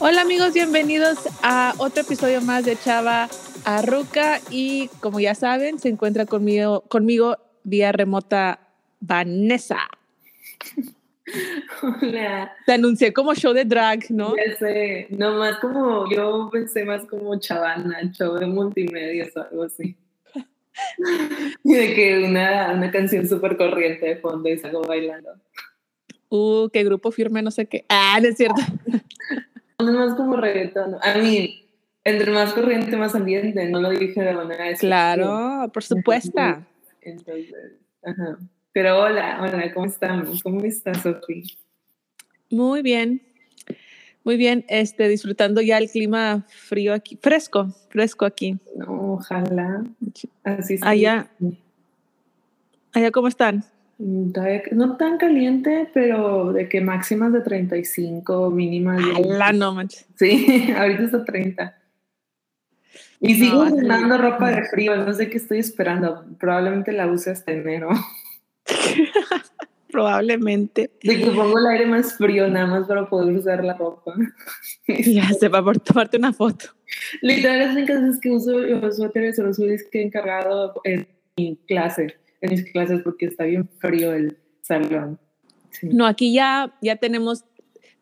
Hola amigos, bienvenidos a otro episodio más de Chava Arruca y como ya saben, se encuentra conmigo, conmigo vía remota Vanessa. Hola. Te anuncié como show de drag, ¿no? Ya sé, nomás como yo pensé más como chavana, show de multimedia o algo así. y de que una, una canción súper corriente de fondo y salgo bailando. Uh, qué grupo firme, no sé qué. Ah, no es cierto. No más como reggaetón. A mí, entre más corriente, más ambiente. No lo dije de manera de Claro, por supuesto. Entonces, ajá. Pero hola, hola, ¿cómo estamos? ¿Cómo estás, Sofía? Muy bien. Muy bien, este, disfrutando ya el clima frío aquí, fresco, fresco aquí. No, ojalá. Así sí. Allá, allá cómo están? Mm, todavía no tan caliente, pero de que máximas de 35, mínimas de... La no manches. Sí, ahorita está 30. Y No, sigo usando ropa de frío, no sé qué estoy esperando. Probablemente la use hasta enero. Probablemente. De que pongo el aire más frío nada más para poder usar la ropa. Ya se va por tomarte una foto. Literal, las únicas veces que uso los suéteres o los hoodies que he encargado en mi clase, en mis clases, porque está bien frío el salón. Sí. No, aquí ya, ya tenemos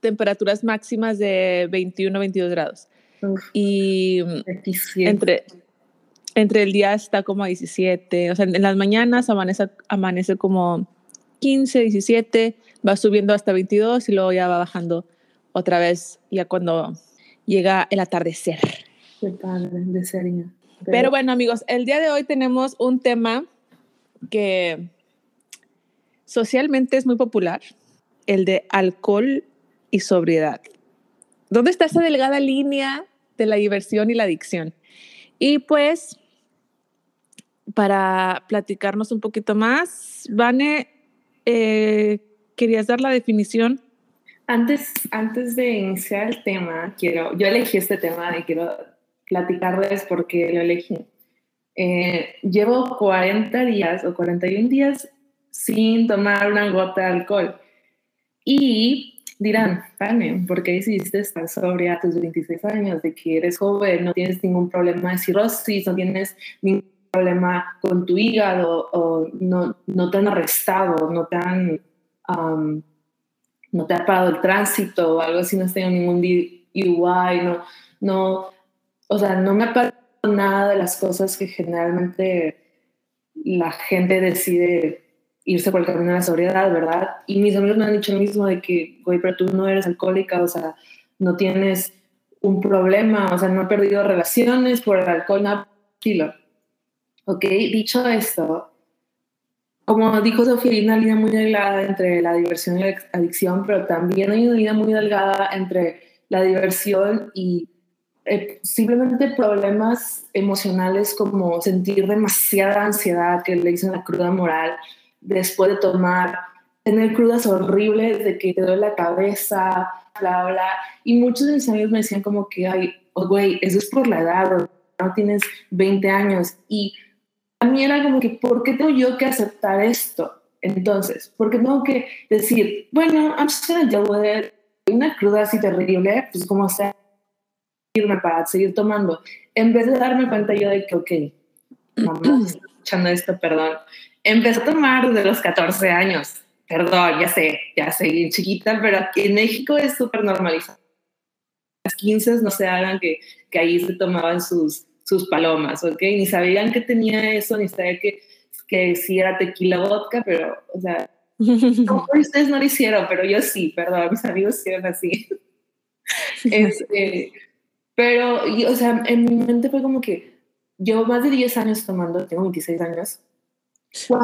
temperaturas máximas de 21, 22 grados. Uf, Y entre, entre el día está como a 17. O sea, en las mañanas amanece, amanece como 15, 17, va subiendo hasta 22 y luego ya va bajando otra vez ya cuando llega el atardecer. Qué padre, de serio. Pero bueno, amigos, el día de hoy tenemos un tema que socialmente es muy popular, el de alcohol y sobriedad. ¿Dónde está esa delgada línea de la diversión y la adicción? Y pues, para platicarnos un poquito más, Vane, eh, ¿querías dar la definición? Antes, antes de iniciar el tema, quiero, yo elegí este tema y quiero platicarles por qué lo elegí. Eh, llevo 40 días o 41 días sin tomar una gota de alcohol. Y dirán, Pane, ¿por qué decidiste estar sobria a tus 26 años? De que eres joven, no tienes ningún problema de cirrosis, no tienes ningún problema con tu hígado, o no, no te han arrestado, no te han... um, no te ha parado el tránsito o algo así, no has tenido ningún DUI, no, no, o sea, no me ha parado nada de las cosas que generalmente la gente decide irse por el camino de la sobriedad, ¿verdad? Y mis amigos me han dicho lo mismo de que, güey, pero tú no eres alcohólica, o sea, no tienes un problema, o sea, no he perdido relaciones por el alcohol, nada estilo. Ok, dicho esto, como dijo Sofía, hay una línea muy delgada entre la diversión y la adicción, pero también hay una línea muy delgada entre la diversión y eh, simplemente problemas emocionales como sentir demasiada ansiedad, que le dicen la cruda moral, después de tomar, tener crudas horribles de que te duele la cabeza, bla, bla. Y muchos de mis amigos me decían como que, ay, oh, güey, eso es por la edad, no tienes 20 años. Y a mí era como que, ¿por qué tengo yo que aceptar esto? Entonces, ¿por qué tengo que decir, bueno, I'm just gonna deal with it, una cruda así terrible, pues como sea, irme para seguir tomando, en vez de darme cuenta yo de que, ok, mamá, estoy escuchando esto, perdón, empecé a tomar desde los 14 años, perdón, ya sé, ya sé, bien chiquita, pero aquí en México es súper normalizado. Las 15 no se hagan que, que ahí se tomaban sus sus palomas, ¿ok? Ni sabían que tenía eso, ni sabían que, que sí era tequila vodka, pero, o sea, no, ustedes no lo hicieron, pero yo sí, perdón, mis amigos hicieron así. este, pero, y, o sea, en mi mente fue como que llevo más de 10 años tomando, tengo 26 años. Wow.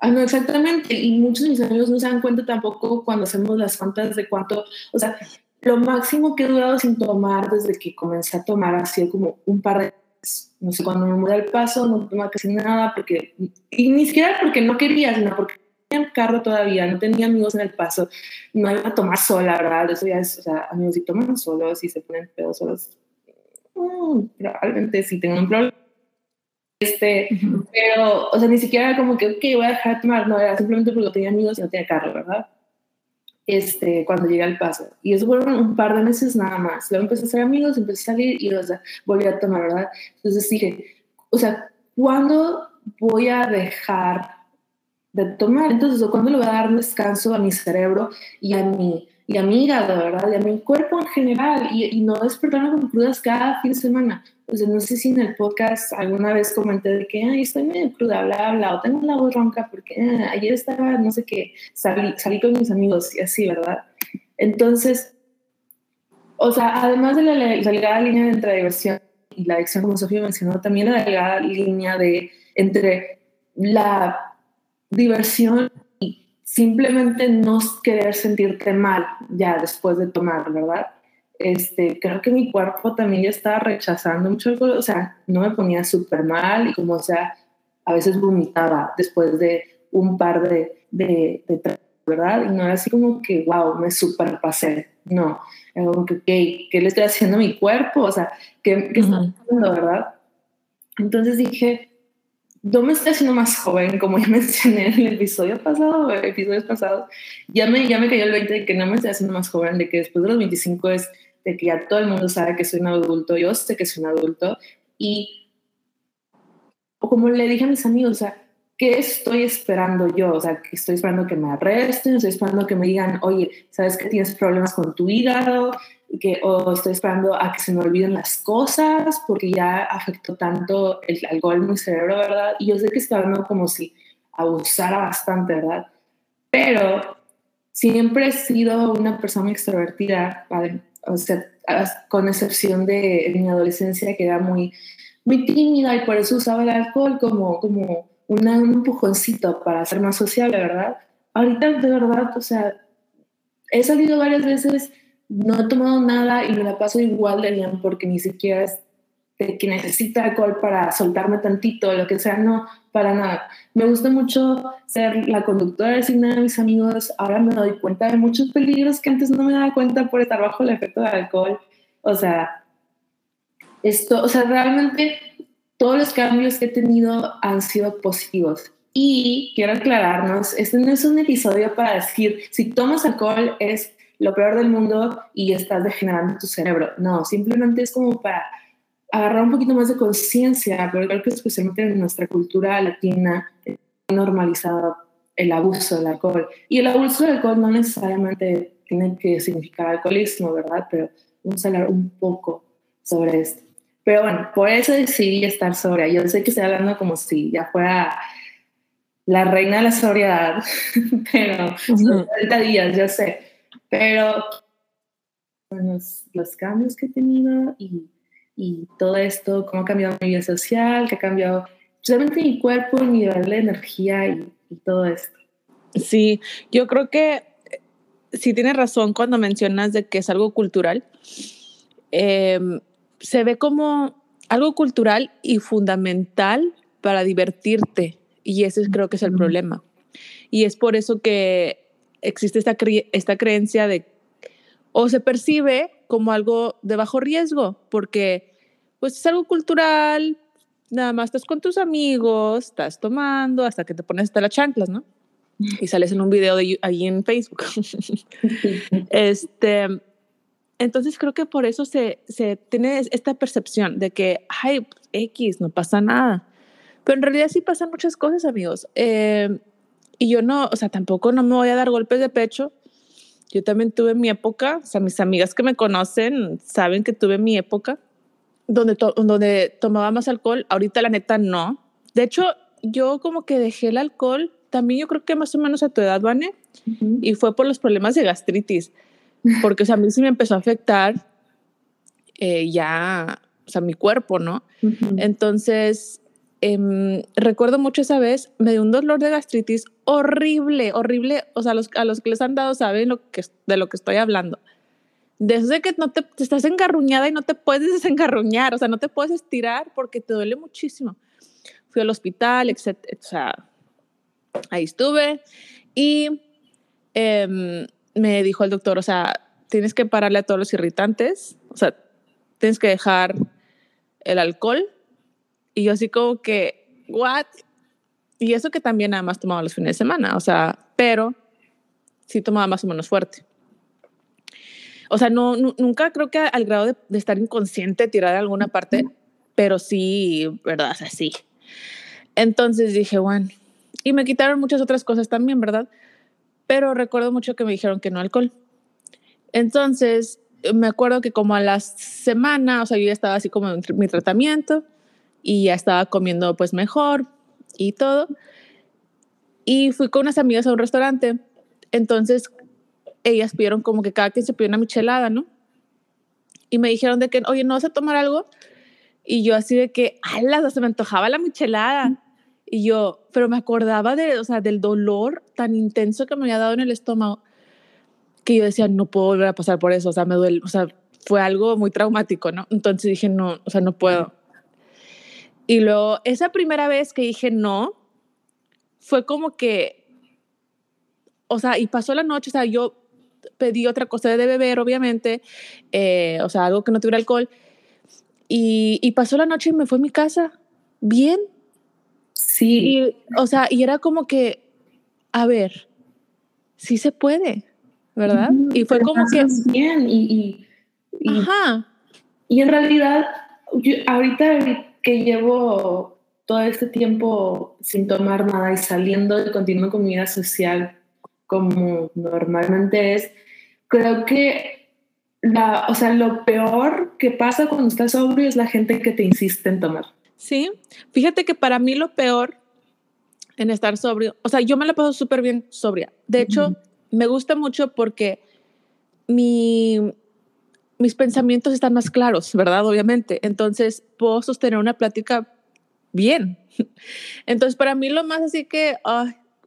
Ah, no, exactamente, y muchos de mis amigos no se dan cuenta tampoco cuando hacemos las cuentas de cuánto, o sea, lo máximo que he durado sin tomar desde que comencé a tomar ha sido como un par de. No sé, cuando me mudé al paso no tomaba casi nada porque, y ni siquiera porque no quería, sino porque tenía carro todavía, no tenía amigos en el paso, no iba a tomar sola, ¿verdad? Eso ya es, o sea, amigos si toman solos y se ponen pedos solos, mm, probablemente sí tengan un problema. Este, uh -huh. pero, o sea, ni siquiera era como que, ok, voy a dejar de tomar, no, era simplemente porque tenía amigos y no tenía carro, ¿verdad? este, cuando llegué al paso. Y eso fueron un par de meses nada más. Luego empecé a ser amigos, empecé a salir y o sea, volví a tomar, ¿verdad? Entonces dije, o sea, ¿cuándo voy a dejar de tomar? Entonces, ¿o ¿cuándo le voy a dar descanso a mi cerebro y a mi, y a mi hígado, ¿verdad? Y a mi cuerpo en general y, y no despertarme con crudas cada fin de semana. O sea, no sé si en el podcast alguna vez comenté de que, ay, estoy medio cruda, bla, bla, o tengo la voz ronca porque ah, ayer estaba, no sé qué, salí, salí con mis amigos y así, ¿verdad? Entonces, o sea, además de la delgada línea entre diversión y la adicción, como Sofía mencionó, también la delgada línea de entre la diversión y simplemente no querer sentirte mal ya después de tomar, ¿verdad? este, creo que mi cuerpo también ya estaba rechazando mucho alcohol, o sea, no me ponía súper mal y como, o sea, a veces vomitaba después de un par de, de, de ¿verdad? Y no era así como que, wow, me super pasé, no, era como que, ¿qué, ¿qué le estoy haciendo a mi cuerpo? O sea, ¿qué, qué está haciendo, verdad? Entonces dije, no me estoy haciendo más joven, como ya mencioné en el episodio pasado, episodios pasados, ya me, ya me cayó el 20 de que no me estoy haciendo más joven, de que después de los 25 es de que ya todo el mundo sabe que soy un adulto, yo sé que soy un adulto y como le dije a mis amigos, o sea, ¿qué estoy esperando yo? O sea, estoy esperando que me arresten, estoy esperando que me digan, oye, ¿sabes que tienes problemas con tu hígado? Que, o estoy esperando a que se me olviden las cosas porque ya afectó tanto el alcohol en mi cerebro, ¿verdad? Y yo sé que estoy hablando como si abusara bastante, ¿verdad? Pero siempre he sido una persona extrovertida, ¿vale? o sea, con excepción de mi adolescencia que era muy, muy tímida y por eso usaba el alcohol como, como un empujoncito para ser más sociable, ¿verdad? Ahorita de verdad, o sea, he salido varias veces, no he tomado nada y me la paso igual de bien porque ni siquiera es de que necesita alcohol para soltarme tantito, lo que sea, no, para nada. Me gusta mucho ser la conductora designada de mis amigos, ahora me doy cuenta de muchos peligros que antes no me daba cuenta por estar bajo el efecto del alcohol. O sea, esto, o sea, realmente todos los cambios que he tenido han sido positivos. Y quiero aclararnos, este no es un episodio para decir, si tomas alcohol es lo peor del mundo y estás degenerando tu cerebro. No, simplemente es como para agarrar un poquito más de conciencia, pero creo que especialmente en nuestra cultura latina normalizado el abuso del alcohol. Y el abuso del alcohol no necesariamente tiene que significar alcoholismo, ¿verdad? Pero vamos a hablar un poco sobre esto. Pero bueno, por eso decidí estar sobria. Yo sé que estoy hablando como si ya fuera la reina de la sobriedad, pero son 30 días, yo sé. Pero los, los cambios que he tenido y y todo esto, cómo ha cambiado mi vida social, que ha cambiado solamente mi cuerpo, mi nivel de energía y, todo esto. Sí, yo creo que eh, sí tienes razón cuando mencionas de que es algo cultural. Em, se ve como algo cultural y fundamental para divertirte y ese creo que es el problema. Y es por eso que existe esta, esta creencia de, o se percibe como algo de bajo riesgo, porque pues es algo cultural, nada más estás con tus amigos, estás tomando hasta que te pones hasta las chanclas, ¿no? Y sales en un video de ahí en Facebook. este, entonces creo que por eso se, se tiene esta percepción de que, ay, X, no pasa nada. Pero en realidad sí pasan muchas cosas, amigos. Eh, y yo no, o sea, tampoco no me voy a dar golpes de pecho yo también tuve mi época, o sea, mis amigas que me conocen saben que tuve mi época donde, donde tomaba más alcohol. Ahorita la neta no. De hecho, yo como que dejé el alcohol, también yo creo que más o menos a tu edad, Vane, y fue por los problemas de gastritis, porque o sea, a mí sí me empezó a afectar eh, ya, o sea, mi cuerpo, ¿no? Entonces, Em, recuerdo mucho esa vez, me dio un dolor de gastritis horrible, horrible. O sea, los, a los que les han dado saben lo que, de lo que estoy hablando. Desde que no te, estás engarruñada y no te puedes desengarruñar, o sea, no te puedes estirar porque te duele muchísimo. Fui al hospital, etc. O sea, ahí estuve y em, me dijo el doctor, o sea, tienes que pararle a todos los irritantes, o sea, tienes que dejar el alcohol y yo así como que, ¿what? Y eso que también nada más tomaba los fines de semana, o sea, pero sí tomaba más o menos fuerte. O sea, no, nunca creo que al grado de, de, estar inconsciente, tirada en alguna parte, pero sí, ¿verdad? O sea, sí. Entonces dije, bueno, y me quitaron muchas otras cosas también, ¿verdad? Pero recuerdo mucho que me dijeron que no alcohol. Entonces, me acuerdo que como a la semana, o sea, yo ya estaba así como en mi tratamiento y ya estaba comiendo pues mejor y todo. Y fui con unas amigas a un restaurante. Entonces, ellas pidieron como que cada quien se pidió una michelada, ¿no? Y me dijeron de que, oye, ¿no vas a tomar algo? Y yo así de que, alas, se me antojaba la michelada. Y yo, pero me acordaba de, o sea, del dolor tan intenso que me había dado en el estómago que yo decía, no puedo volver a pasar por eso, o sea, me duele, o sea, fue algo muy traumático, ¿no? Entonces dije, no, o sea, no puedo. Y luego, esa primera vez que dije no, fue como que, o sea, y pasó la noche, o sea, yo pedí otra cosa de beber, obviamente, eh, o sea, algo que no tuviera alcohol, y, y, pasó la noche y me fue a mi casa, bien. Sí. Y, o sea, y era como que, a ver, sí se puede. ¿verdad? y fue como que... Bien, y, y, Ajá. Y en realidad, ahorita que llevo todo este tiempo sin tomar nada y saliendo y continuo con mi vida social como normalmente es, creo que la, o sea, lo peor que pasa cuando estás sobrio es la gente que te insiste en tomar. Sí, fíjate que para mí lo peor en estar sobrio, o sea, yo me la paso súper bien sobria. De hecho, me gusta mucho porque mi, mis pensamientos están más claros, ¿verdad? Obviamente. Entonces puedo sostener una plática bien. Entonces para mí lo más así que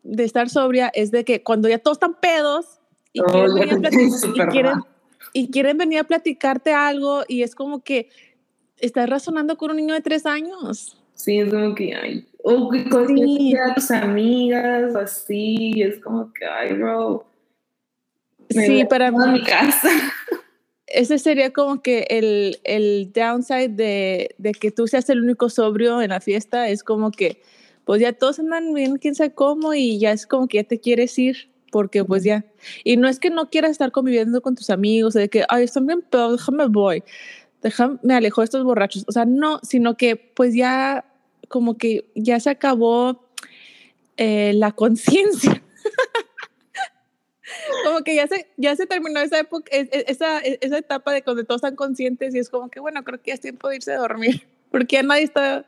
de estar sobria es de que cuando ya todos están pedos y, quieren, venir a platicarte algo y es como que estás razonando con un niño de tres años. Sí, es como que, ay, o con tus amigas, así, es como que, ay, bro, sí, para mí. casa. Ese sería como que el, el downside de, de, que tú seas el único sobrio en la fiesta. Es como que, pues ya todos andan bien, quién sabe cómo, y ya es como que ya te quieres ir, porque pues ya. Y no es que no quieras estar conviviendo con tus amigos, de que, ay, están bien pero déjame voy. Déjame, me alejo de estos borrachos. O sea, no, sino que pues ya, como que ya se acabó eh, la conciencia como que ya se, ya se terminó esa época, esa, esa etapa de cuando todos están conscientes y es como que, bueno, creo que ya es tiempo de irse a dormir, porque ya nadie está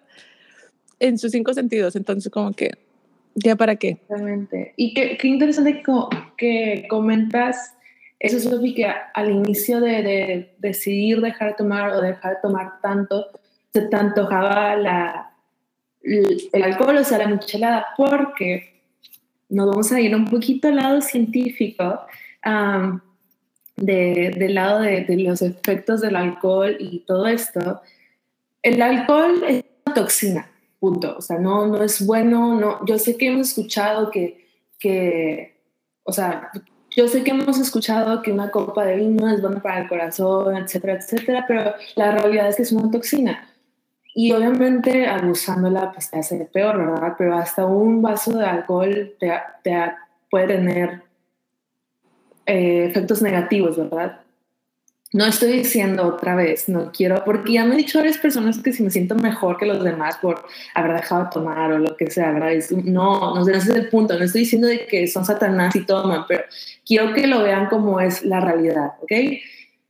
en sus cinco sentidos, entonces como que, ¿ya para qué? Exactamente. Y qué, interesante que, comentas eso, Sofi, que al inicio de, de, decidir dejar de tomar o dejar de tomar tanto, se te antojaba la, el alcohol, o sea, la michelada, porque nos vamos a ir un poquito al lado científico, de, del lado de, de, los efectos del alcohol y todo esto. El alcohol es una toxina, punto. O sea, no, no es bueno. No, yo sé que hemos escuchado que, que, o sea, yo sé que hemos escuchado que una copa de vino es buena para el corazón, etcétera, etcétera, pero la realidad es que es una toxina. Y obviamente abusándola pues te hace peor, ¿verdad? Pero hasta un vaso de alcohol te, te puede tener eh, efectos negativos, ¿verdad? No estoy diciendo otra vez, no quiero, porque ya me han dicho varias personas que si me siento mejor que los demás por haber dejado de tomar o lo que sea, ¿verdad? no, no, ese es el punto, no estoy diciendo de que son satanás y toman, pero quiero que lo vean como es la realidad, ¿ok?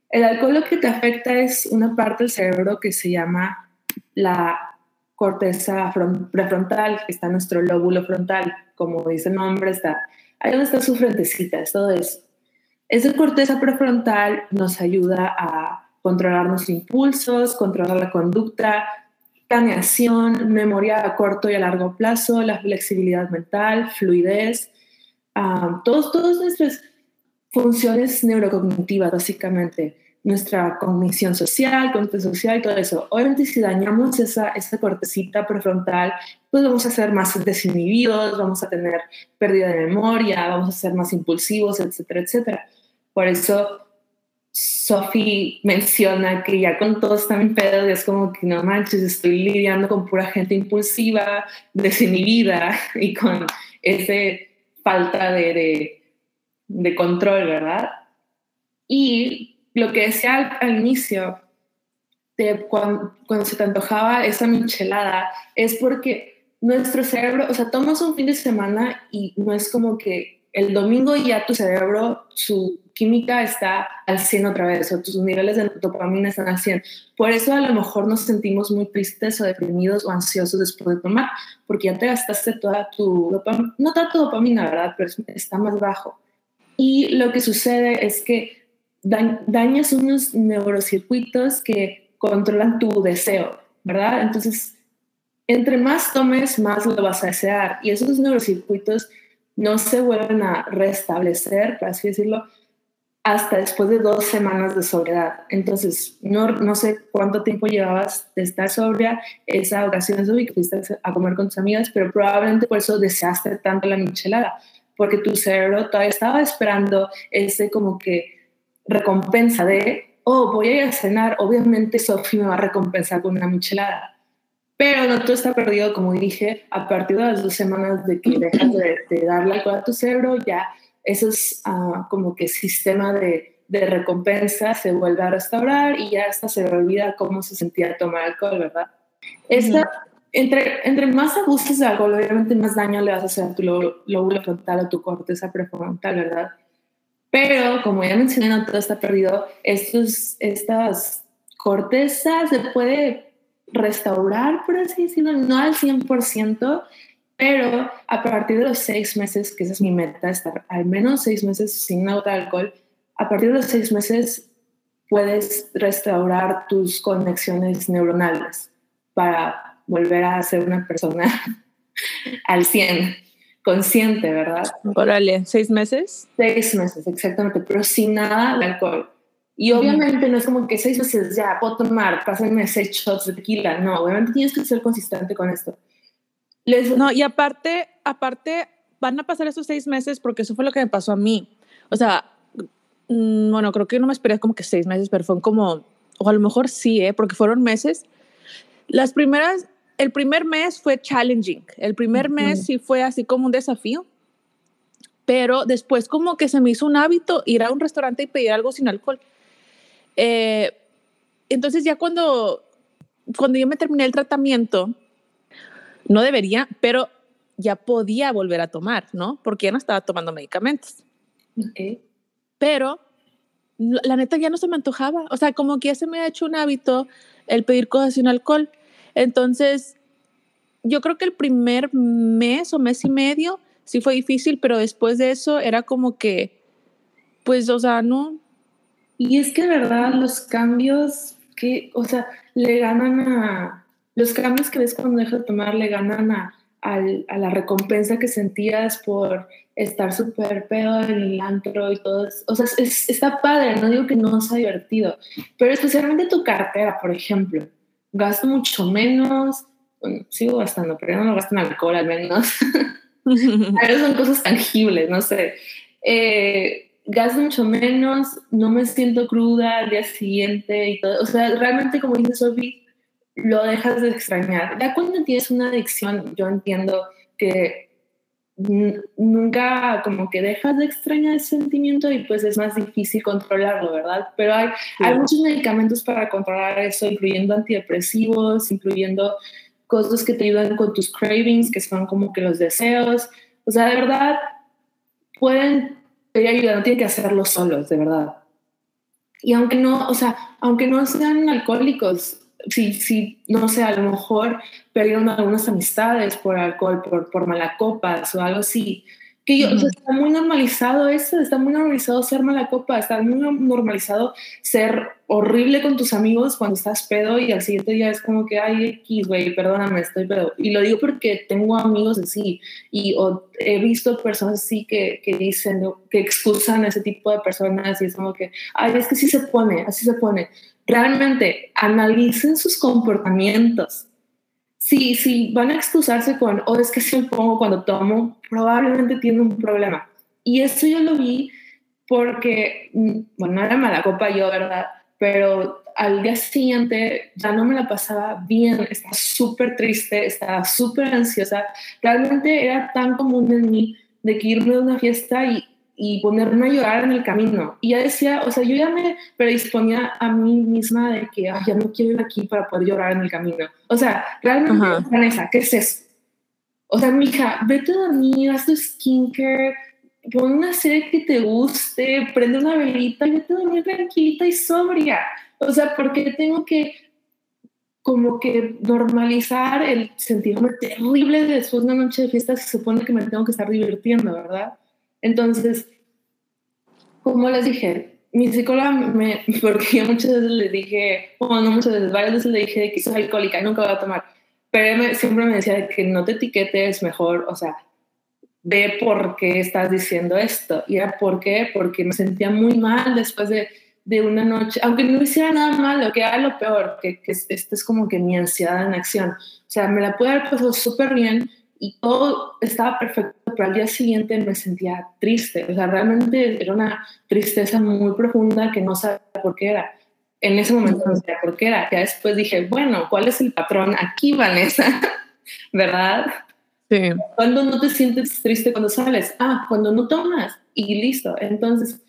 El alcohol lo que te afecta es una parte del cerebro que se llama la corteza prefrontal, que está nuestro lóbulo frontal, como dice el nombre, está ahí donde está su frentecita, es todo eso. Esa corteza prefrontal nos ayuda a controlar nuestros impulsos, controlar la conducta, planeación, memoria a corto y a largo plazo, la flexibilidad mental, fluidez, um, todas nuestras funciones neurocognitivas, básicamente nuestra cognición social, cognición social y todo eso. Obviamente si dañamos esa, esa cortecita prefrontal, pues vamos a ser más desinhibidos, vamos a tener pérdida de memoria, vamos a ser más impulsivos, etcétera, etcétera. Por eso Sophie menciona que ya con todo está en pedo y es como que no manches, estoy lidiando con pura gente impulsiva, desinhibida y con esa falta de de control, ¿verdad? Y lo que decía al, inicio, de cuando, cuando, se te antojaba esa michelada, es porque nuestro cerebro, o sea, tomas un fin de semana y no es como que el domingo ya tu cerebro, su química está al 100 otra vez, o tus niveles de dopamina están al 100. Por eso a lo mejor nos sentimos muy tristes o deprimidos o ansiosos después de tomar, porque ya te gastaste toda tu dopamina, no tanto dopamina, ¿verdad? Pero está más bajo. Y lo que sucede es que dañas unos neurocircuitos que controlan tu deseo, ¿verdad? Entonces, entre más tomes, más lo vas a desear. Y esos neurocircuitos no se vuelven a restablecer, por así decirlo, hasta después de dos semanas de sobriedad. Entonces, no, no sé cuánto tiempo llevabas de estar sobria esa ocasión de que fuiste a comer con tus amigas, pero probablemente por eso deseaste tanto la michelada, porque tu cerebro todavía estaba esperando ese como que recompensa de, oh, voy a ir a cenar, obviamente Sofía me va a recompensar con una michelada. Pero no todo está perdido, como dije, a partir de las dos semanas de que dejas de, de darle alcohol a tu cerebro, ya ese es uh, como que sistema de, de, recompensa se vuelve a restaurar y ya hasta se olvida cómo se sentía tomar alcohol, ¿verdad? Esta, entre, entre más abuses de alcohol, obviamente más daño le vas a hacer a tu lóbulo frontal o tu corteza prefrontal, ¿verdad? Pero, como ya mencioné, no todo está perdido. Estos, estas cortezas se puede restaurar, por así decirlo, no al 100%, pero a partir de los seis meses, que esa es mi meta, estar al menos seis meses sin nada de alcohol, a partir de los seis meses puedes restaurar tus conexiones neuronales para volver a ser una persona al 100, consciente, ¿verdad? Órale, ¿seis meses? Seis meses, exactamente, pero sin nada de alcohol. Y obviamente no es como que seis meses ya puedo tomar, pásenme seis shots de tequila. No, obviamente tienes que ser consistente con esto. No, y aparte, aparte, van a pasar esos seis meses porque eso fue lo que me pasó a mí. O sea, mm, bueno, creo que no me esperé como que seis meses, pero fueron como, o a lo mejor sí, ¿eh? porque fueron meses. Las primeras, el primer mes fue challenging. El primer mes sí fue así como un desafío. Pero después como que se me hizo un hábito ir a un restaurante y pedir algo sin alcohol. Eh, entonces ya cuando, cuando yo me terminé el tratamiento, no debería, pero ya podía volver a tomar, ¿no? Porque ya no estaba tomando medicamentos. Pero la neta ya no se me antojaba. O sea, como que ya se me ha hecho un hábito el pedir cosas sin alcohol. Entonces, yo creo que el primer mes o mes y medio sí fue difícil, pero después de eso era como que, pues, o sea, no, y es que, de verdad, los cambios que, o sea, le ganan a, los cambios que ves cuando dejas de tomar le ganan a, a, la recompensa que sentías por estar súper peor en el antro y todo. O sea, es, está padre, no digo que no sea divertido, pero especialmente tu cartera, por ejemplo. Gasto mucho menos, bueno, sigo gastando, pero no, no gasto en alcohol al menos. pero son cosas tangibles, no sé. Eh, gasto mucho menos, no me siento cruda al día siguiente y todo. O sea, realmente, como dice Sophie, lo dejas de extrañar. Ya cuando tienes una adicción, yo entiendo que nunca como que dejas de extrañar ese sentimiento y pues es más difícil controlarlo, ¿verdad? Pero hay, hay muchos medicamentos para controlar eso, incluyendo antidepresivos, incluyendo cosas que te ayudan con tus cravings, que son como que los deseos. O sea, de verdad, pueden pedir ayuda, no tienen que hacerlo solos, de verdad. Y aunque no, o sea, aunque no sean alcohólicos, si, si no sé, a lo mejor perdieron algunas amistades por alcohol, por, por malacopas o algo así, que yo, está muy normalizado eso, está muy normalizado ser mala copa, está muy normalizado ser horrible con tus amigos cuando estás pedo y al siguiente día es como que, ay, X, güey, perdóname, estoy pedo. Y lo digo porque tengo amigos así y he visto personas así que, que dicen, que excusan a ese tipo de personas y es como que, ay, es que sí se pone, así se pone. Realmente analicen sus comportamientos si, si van a excusarse con, oh, es que si me pongo cuando tomo, probablemente tiene un problema. Y eso yo lo vi porque, mm, bueno, no era mala copa yo, ¿verdad? Pero al día siguiente ya no me la pasaba bien, estaba súper triste, estaba súper ansiosa. Realmente era tan común en mí de que irme a una fiesta y, y ponerme a llorar en el camino. Y ya decía, o sea, yo ya me predisponía a mí misma de que Ay, ya no quiero ir aquí para poder llorar en el camino. O sea, realmente, Vanessa, ¿qué es eso? O sea, mija, vete a dormir, haz tu skincare, pon una serie que te guste, prende una velita y vete a dormir tranquilita y sobria. O sea, porque tengo que como que normalizar el sentirme terrible después de una noche de fiesta se supone que me tengo que estar divirtiendo, ¿verdad? Entonces, como les dije, mi psicóloga me, porque yo muchas veces le dije, bueno, no muchas veces, varias veces le dije que soy alcohólica y nunca voy a tomar, pero siempre me decía que no te etiquetes mejor, o sea, ve por qué estás diciendo esto. Y era por qué, porque me sentía muy mal después de, de una noche, aunque no hiciera nada malo, que era lo peor, que, que esto es como que mi ansiedad en acción. O sea, me la pude haber pasado súper bien, y todo estaba perfecto, pero al día siguiente me sentía triste. O sea, realmente era una tristeza muy profunda que no sabía por qué era. En ese momento no sabía por qué era. Ya después dije, bueno, ¿cuál es el patrón aquí, Vanessa? ¿Verdad? Sí. Cuando no te sientes triste cuando sales? Ah, cuando no tomas y listo. Entonces,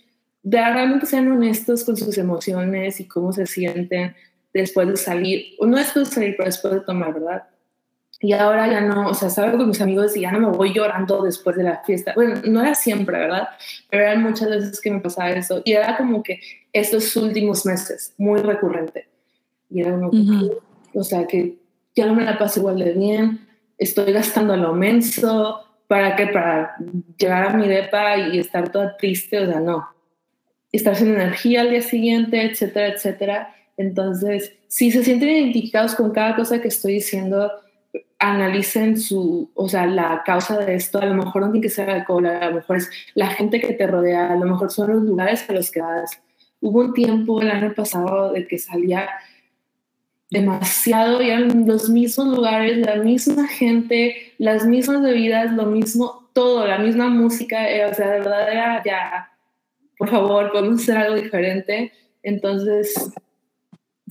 de realmente sean honestos con sus emociones y cómo se sienten después de salir, o no después de salir, pero después de tomar, ¿verdad? Y ahora ya no, o sea, salgo con mis amigos y ya no me voy llorando después de la fiesta. Bueno, no era siempre, ¿verdad? Pero eran muchas veces que me pasaba eso. Y era como que estos últimos meses, muy recurrente. Y era como, o sea, que ya no me la paso igual de bien, estoy gastando lo menso, ¿para qué? Para llegar a mi depa y estar toda triste, o sea, no. Estar sin energía al día siguiente, etcétera, etcétera. Entonces, si se sienten identificados con cada cosa que estoy diciendo, analicen su, o sea, la causa de esto, a lo mejor no tiene que ser alcohol, a lo mejor es la gente que te rodea, a lo mejor son los lugares a los que vas. Hubo un tiempo el año pasado de que salía demasiado y eran los mismos lugares, la misma gente, las mismas bebidas, lo mismo, todo, la misma música, eh, o sea, de verdad era ya, por favor, podemos hacer algo diferente. Entonces,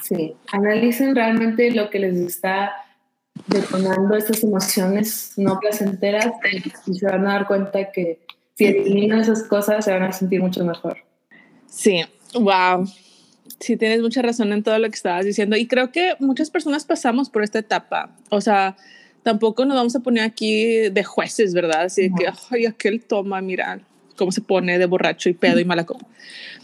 sí, analicen realmente lo que les está detonando estas emociones no placenteras y se van a dar cuenta que si eliminan esas cosas se van a sentir mucho mejor. Sí, wow. Sí, tienes mucha razón en todo lo que estabas diciendo y creo que muchas personas pasamos por esta etapa. O sea, tampoco nos vamos a poner aquí de jueces, ¿verdad? Así que, ay, aquel toma, mira, cómo se pone de borracho y pedo y mala copa.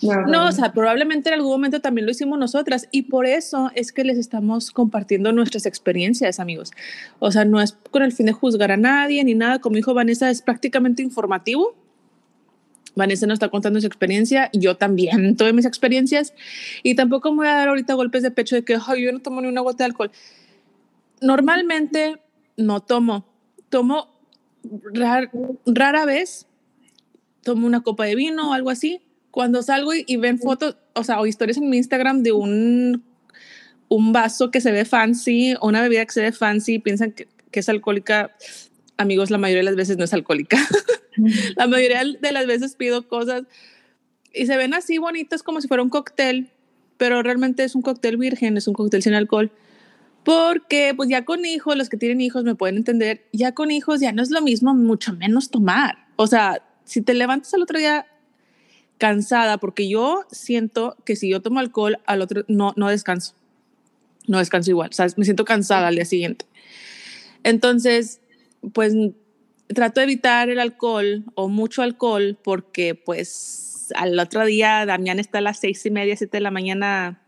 No, o sea, probablemente en algún momento también lo hicimos nosotras y por eso es que les estamos compartiendo nuestras experiencias, amigos. O sea, no es con el fin de juzgar a nadie ni nada, como dijo Vanessa, es prácticamente informativo. Vanessa nos está contando su experiencia, yo también tuve mis experiencias y tampoco me voy a dar ahorita golpes de pecho de que Ay, yo no tomo ni una gota de alcohol. Normalmente no tomo, tomo rara vez tomo una copa de vino o algo así. Cuando salgo y, ven fotos, o sea, o historias en mi Instagram de un, un vaso que se ve fancy o una bebida que se ve fancy y piensan que, que es alcohólica, amigos, la mayoría de las veces no es alcohólica. la mayoría de las veces pido cosas y se ven así bonitas como si fuera un cóctel, pero realmente es un cóctel virgen, es un cóctel sin alcohol. Porque pues ya con hijos, los que tienen hijos me pueden entender, ya con hijos ya no es lo mismo, mucho menos tomar. O sea, si te levantas al otro día cansada, porque yo siento que si yo tomo alcohol al otro, no, no descanso, no descanso igual, o me siento cansada al día siguiente. Entonces, pues trato de evitar el alcohol o mucho alcohol porque pues al otro día Damián está a las seis y media, siete de la mañana,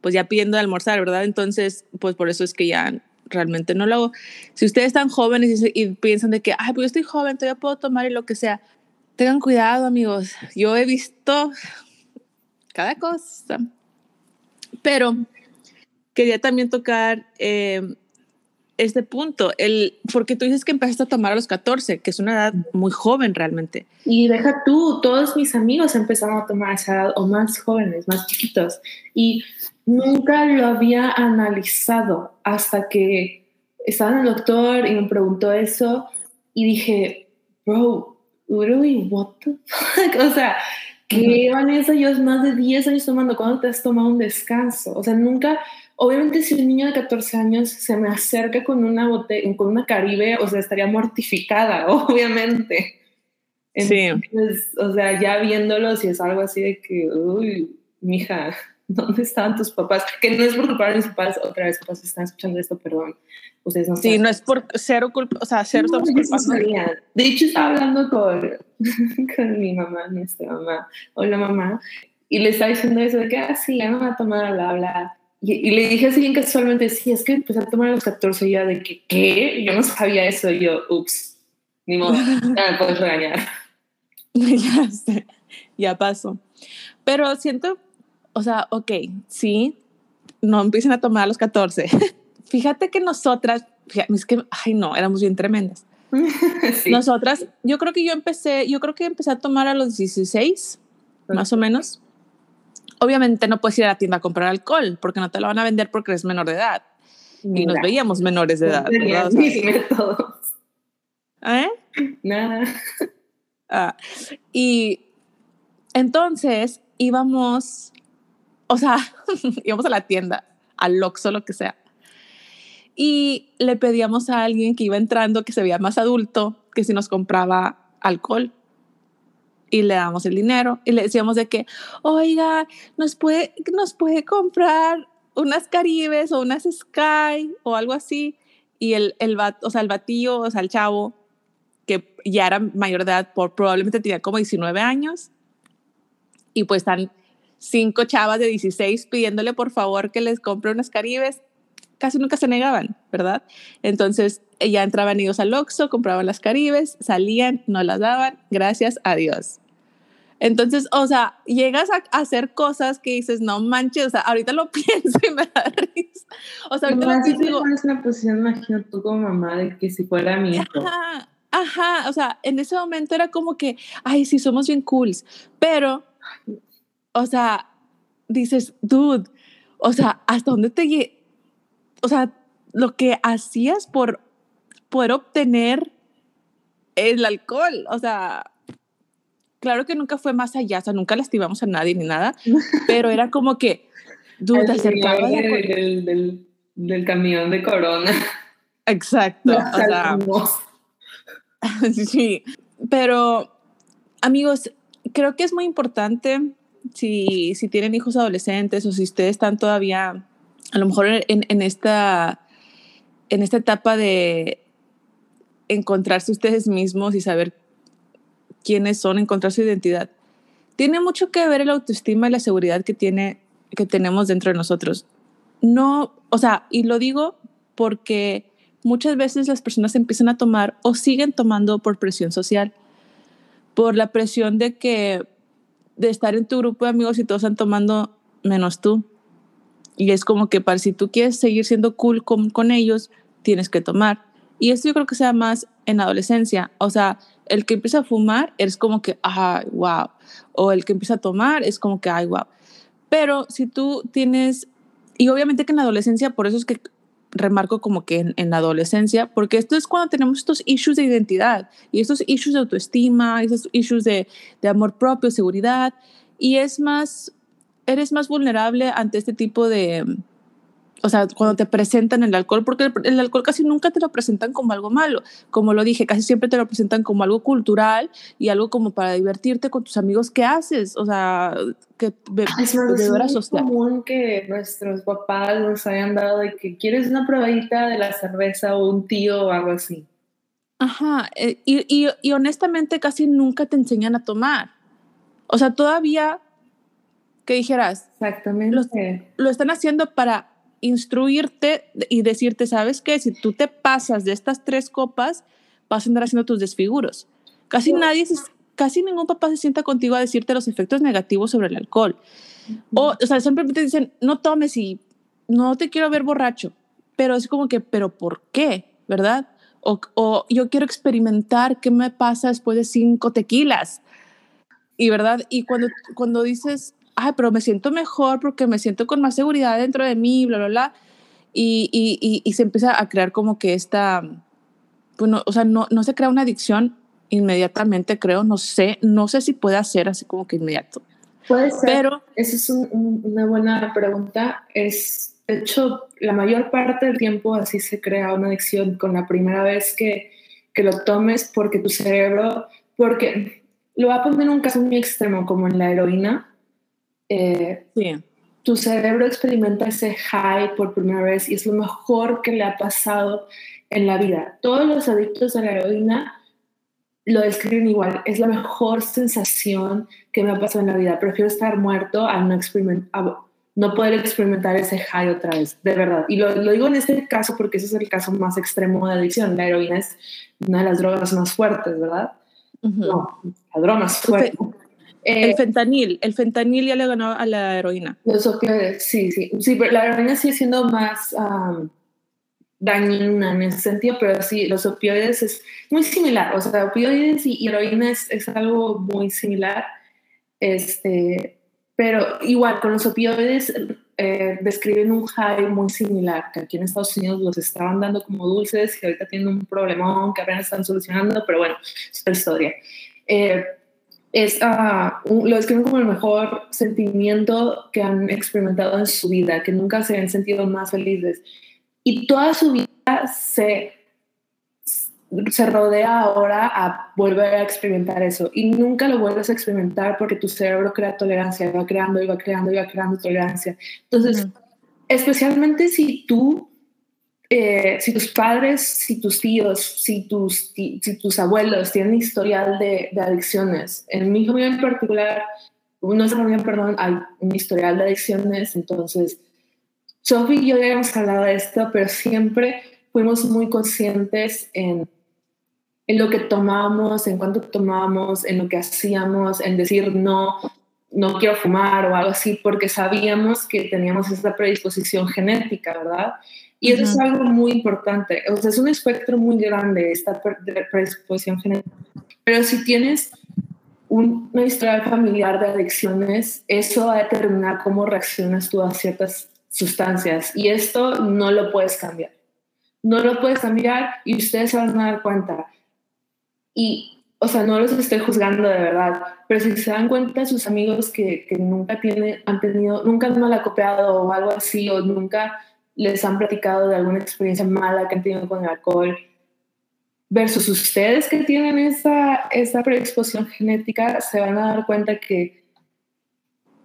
pues ya pidiendo de almorzar, ¿verdad? Entonces, pues por eso es que ya realmente no lo hago. Si ustedes están jóvenes y, piensan de que, ay, pues yo estoy joven, todavía puedo tomar y lo que sea, tengan cuidado, amigos. Yo he visto cada cosa. Pero quería también tocar eh, este punto, el, porque tú dices que empezaste a tomar a los 14, que es una edad muy joven realmente. Y deja tú, todos mis amigos empezaron a tomar a esa edad, o más jóvenes, más chiquitos. Y nunca lo había analizado hasta que estaba en el doctor y me preguntó eso y dije, bro, literally, what the fuck? O sea, que Vanessa, es más de 10 años tomando, ¿cuándo te has tomado un descanso? O sea, nunca, obviamente si un niño de 14 años se me acerca con una botella, con una caribe, o sea, estaría mortificada, obviamente. sí. o sea, ya viéndolo, si es algo así de que, uy, mija, ¿dónde estaban tus papás? Que no es por culpar a mis papás, otra vez, papás están escuchando esto, perdón. Ustedes no sí, no es por cero culpa, o sea, cero no, De hecho, estaba hablando con, con mi mamá, nuestra mamá, hola mamá, y le estaba diciendo eso de que, ah, sí, ya no va a tomar, bla, bla. Y, le dije así bien casualmente, sí, es que empecé a tomar a los 14 ya de que, ¿qué? Yo no sabía eso. Y yo, ups, ni modo, ya me puedes regañar. ya sé, ya pasó. Pero siento, o sea, ok, sí, no empiecen a tomar a los 14. Fíjate que nosotras, fíjate, es que, ay no, éramos bien tremendas. Nosotras, yo creo que yo empecé, yo creo que empecé a tomar a los 16, más o menos obviamente no puedes ir a la tienda a comprar alcohol porque no te lo van a vender porque eres menor de edad. y nos veíamos menores de edad. ¿Eh? Nada. Ah, y entonces íbamos, o sea, íbamos a la tienda, al Oxxo, lo que sea. Y le pedíamos a alguien que iba entrando, que se veía más adulto, que si nos compraba alcohol y le damos el dinero y le decíamos de que, oiga, nos puede, nos puede comprar unas Caribes o unas Sky o algo así. Y el, el, o sea, el batillo, o sea, el chavo, que ya era mayor de edad, por, probablemente tenía como 19 años, y pues están cinco chavas de 16 pidiéndole por favor que les compre unas Caribes, casi nunca se negaban, ¿verdad? Entonces ya entraban ellos al Oxxo, compraban las Caribes, salían, no las daban, gracias a Dios. Entonces, o sea, llegas a, hacer cosas que dices, no manches, o sea, ahorita lo pienso y me da risa. O sea, ahorita no, lo pienso. Digo, en una posición, imagino tú como mamá, de que si fuera mi hijo. Ajá, ajá, o sea, en ese momento era como que, ay, sí, somos bien cools, pero, o sea, dices, dude, o sea, ¿hasta dónde te... O sea, lo que hacías por poder obtener el alcohol, o sea, claro que nunca fue más allá, o sea, nunca lastimamos a nadie ni nada, pero era como que, duda, acercaba del, del, del, camión de Corona. Exacto. o sea, sí, pero amigos, creo que es muy importante si, si tienen hijos adolescentes o si ustedes están todavía, a lo mejor en, en esta, en esta etapa de encontrarse ustedes mismos y saber quiénes son, encontrar su identidad. Tiene mucho que ver el autoestima y la seguridad que, tiene, que tenemos dentro de nosotros. No, o sea, y lo digo porque muchas veces las personas empiezan a tomar o siguen tomando por presión social, por la presión de que de estar en tu grupo de amigos y todos están tomando menos tú. Y es como que para si tú quieres seguir siendo cool con, con ellos, tienes que tomar. Y esto yo creo que sea más en adolescencia. O sea, el que empieza a fumar es como que, ay, wow. O el que empieza a tomar es como que, ay, wow. Pero si tú tienes, y obviamente que en la adolescencia, por eso es que remarco como que en, la adolescencia, porque esto es cuando tenemos estos issues de identidad y estos issues de autoestima, estos issues de, de amor propio, seguridad, y es más, eres más vulnerable ante este tipo de, o sea, cuando te presentan el alcohol, porque el, alcohol casi nunca te lo presentan como algo malo. Como lo dije, casi siempre te lo presentan como algo cultural y algo como para divertirte con tus amigos. ¿Qué haces? O sea, que es muy común que nuestros papás nos hayan dado de que quieres una probadita de la cerveza o un tío o algo así. Ajá, eh, y, y, y honestamente casi nunca te enseñan a tomar. O sea, todavía que dijeras, exactamente, lo están haciendo para instruirte y decirte, ¿sabes qué? Si tú te pasas de estas tres copas, vas a andar haciendo tus desfiguros. Casi nadie, casi ningún papá se sienta contigo a decirte los efectos negativos sobre el alcohol. O, o sea, siempre te dicen, no tomes y no te quiero ver borracho. Pero es como que, ¿pero por qué? ¿Verdad? O, o yo quiero experimentar qué me pasa después de cinco tequilas. Y verdad, y cuando, cuando dices, ay, pero me siento mejor porque me siento con más seguridad dentro de mí, bla, bla, bla. Y, y, y, se empieza a crear como que esta, bueno, o sea, no, no se crea una adicción inmediatamente, creo, no sé, no sé si puede ser así como que inmediato. Puede ser, pero esa es una buena pregunta. Es, de hecho, la mayor parte del tiempo así se crea una adicción con la primera vez que, que lo tomes porque tu cerebro, porque lo voy a poner en un caso muy extremo, como en la heroína. Eh, sí. Tu cerebro experimenta ese high por primera vez y es lo mejor que le ha pasado en la vida. Todos los adictos a la heroína lo describen igual. Es la mejor sensación que me ha pasado en la vida. Prefiero estar muerto al no experimentar, no poder experimentar ese high otra vez, de verdad. Y lo, lo, digo en este caso porque ese es el caso más extremo de adicción. La heroína es una de las drogas más fuertes, ¿verdad? No, la droga más fuerte. Eh, fentanil, el fentanil ya le ganó a la heroína. Los opioides, sí, sí. Sí, pero la heroína sigue siendo más um, dañina en ese sentido, pero sí, los opioides es muy similar. O sea, opioides y, heroína es, es, algo muy similar. Este, pero igual, con los opioides eh, describen un high muy similar, que aquí en Estados Unidos los estaban dando como dulces y ahorita tienen un problemón que apenas están solucionando, pero bueno, es otra historia. Eh, es, uh, lo describen como el mejor sentimiento que han experimentado en su vida, que nunca se han sentido más felices. Y toda su vida se se rodea ahora a volver a experimentar eso y nunca lo vuelves a experimentar porque tu cerebro crea tolerancia, va creando y va creando y va creando tolerancia. Entonces, especialmente si tú, eh, si tus padres, si tus tíos, si tus, si tus abuelos tienen historial de, de adicciones, en mi familia en particular, nuestra familia, perdón, hay un historial de adicciones, entonces, Sophie y yo ya hemos hablado de esto, pero siempre fuimos muy conscientes en en lo que tomábamos, en cuánto tomábamos, en lo que hacíamos, en decir no, no quiero fumar o algo así, porque sabíamos que teníamos esa predisposición genética, ¿verdad? Y eso es algo muy importante. O sea, es un espectro muy grande esta predisposición genética. Pero si tienes una historia familiar de adicciones, eso va a determinar cómo reaccionas tú a ciertas sustancias. Y esto no lo puedes cambiar. No lo puedes cambiar y ustedes se van a dar cuenta y, o sea, no los estoy juzgando de verdad, pero si se dan cuenta sus amigos que, que nunca tiene, han tenido, nunca han malacopeado o algo así, o nunca les han platicado de alguna experiencia mala que han tenido con el alcohol, versus ustedes que tienen esa, esa predisposición genética, se van a dar cuenta que,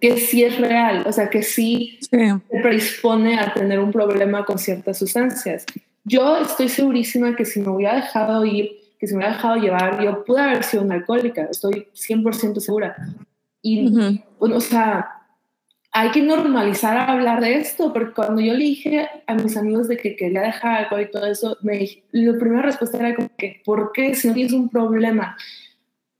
que sí es real, o sea, que sí, sí, se predispone a tener un problema con ciertas sustancias. Yo estoy segurísima que si me hubiera dejado ir que se me ha dejado llevar, yo pude haber sido una alcohólica, estoy 100% segura. Y, o sea, hay que normalizar hablar de esto, porque cuando yo le dije a mis amigos de que quería dejar alcohol y todo eso, me, la primera respuesta era como que, ¿por qué si no tienes un problema?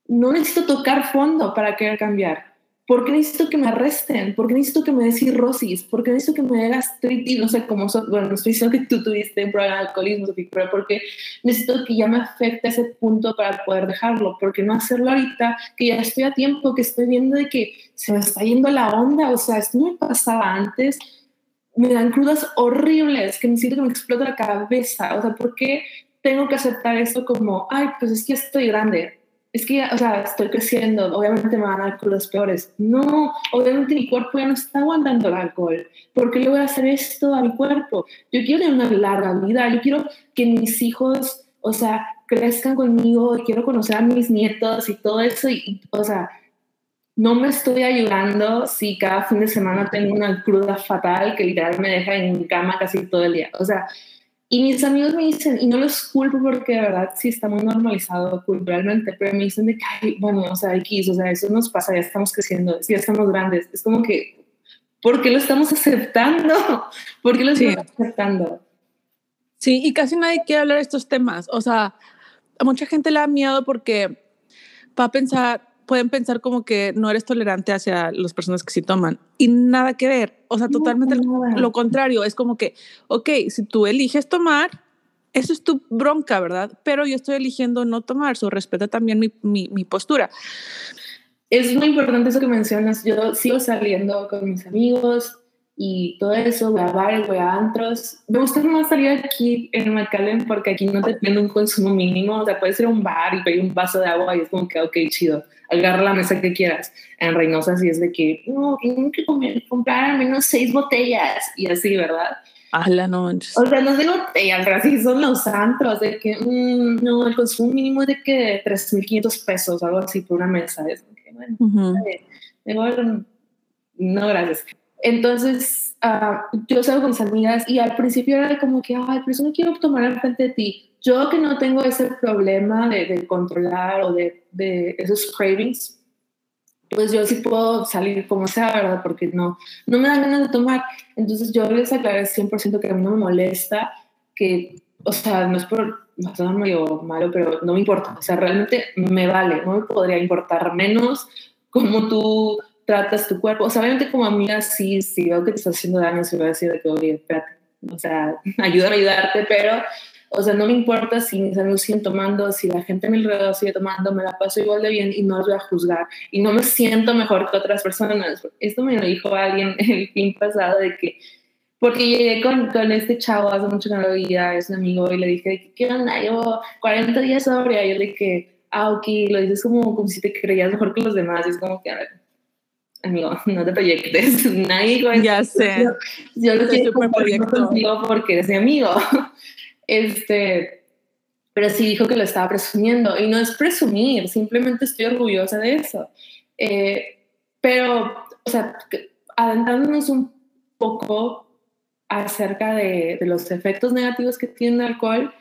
No necesito tocar fondo para querer cambiar. ¿Por qué necesito que me arresten? ¿Por qué necesito que me dé cirrosis? ¿Por qué necesito que me dé gastritis? No sé cómo, bueno, no estoy diciendo que tú tuviste un problema de alcoholismo, pero porque necesito que ya me afecte ese punto para poder dejarlo? ¿Por qué no hacerlo ahorita que ya estoy a tiempo, que estoy viendo de que se me está yendo la onda? O sea, esto no me pasaba antes. Me dan crudas horribles, que me siento que me explota la cabeza. O sea, ¿por qué tengo que aceptar esto como, ay, pues es que estoy grande? Es que, o sea, estoy creciendo, obviamente me van a dar crudas peores. No, obviamente mi cuerpo ya no está aguantando el alcohol. ¿Por qué le voy a hacer esto a mi cuerpo? Yo quiero tener una larga vida, yo quiero que mis hijos, o sea, crezcan conmigo, quiero conocer a mis nietos y todo eso. Y, o sea, no me estoy ayudando si cada fin de semana tengo una cruda fatal que literal me deja en cama casi todo el día. O sea, y mis amigos me dicen, y no los culpo porque de verdad sí está muy normalizado culturalmente, pero me dicen de que, bueno, o sea, X, o sea, eso nos pasa, ya estamos creciendo, ya estamos grandes. Es como que, ¿por qué lo estamos aceptando? ¿Por qué lo estamos aceptando? Sí, y casi nadie quiere hablar de estos temas. O sea, a mucha gente le da miedo porque va a pensar, pueden pensar como que no eres tolerante hacia las personas que sí toman y nada que ver. O sea, totalmente lo, contrario. Es como que, ok, si tú eliges tomar, eso es tu bronca, ¿verdad? Pero yo estoy eligiendo no tomar, so respeta también mi, mi, mi postura. Es muy importante eso que mencionas. Yo sigo saliendo con mis amigos, y todo eso, voy a bares, voy a antros. Me gusta más salir aquí en McAllen porque aquí no te piden un consumo mínimo, o sea, puedes ir a un bar y pedir un vaso de agua y es como que, ok, chido, agarra la mesa que quieras. En Reynosa sí es de que, no, tienen que comprar al menos seis botellas y así, ¿verdad? la no O sea, no de botellas, pero así son los antros, de que, mm, no, el consumo mínimo es de que 3.500 pesos, algo así por una mesa. Es que, bueno, mejor, no, gracias. Entonces, uh, yo salgo con mis amigas y al principio era como que, ay, pero eso no quiero tomar al frente de ti. Yo que no tengo ese problema de, de controlar o de, de esos cravings, pues yo sí puedo salir como sea, ¿verdad? Porque no, no me dan ganas de tomar. Entonces yo les aclaré 100% que a mí no me molesta, que, o sea, no es por no medio malo, pero no me importa. O sea, realmente me vale, no me podría importar menos cómo tú tratas tu cuerpo. O sea, obviamente como amiga sí, sí veo que te está haciendo daño, se va a decir de que, oye, espérate, o sea, ayúdame a ayudarte, pero o sea, no me importa si mis amigos siguen tomando, si la gente a mi alrededor sigue tomando, me la paso igual de bien y no los voy a juzgar. Y no me siento mejor que otras personas. Esto me lo dijo alguien el fin pasado de que, porque llegué con, con este chavo hace mucho que no lo veía, es un amigo, y le dije, ¿qué onda? Llevo 40 días sobria. Y yo le dije, ah, ok, lo dices como, como si te creías mejor que los demás. Y es como que, a ver, amigo, no te proyectes. Nadie Ya sé. Yo, yo lo quiero contigo porque eres mi amigo. Este, pero sí dijo que lo estaba presumiendo. Y no es presumir, simplemente estoy orgullosa de eso. Eh, pero, o sea, adentrándonos un poco acerca de, los efectos negativos que tiene el alcohol,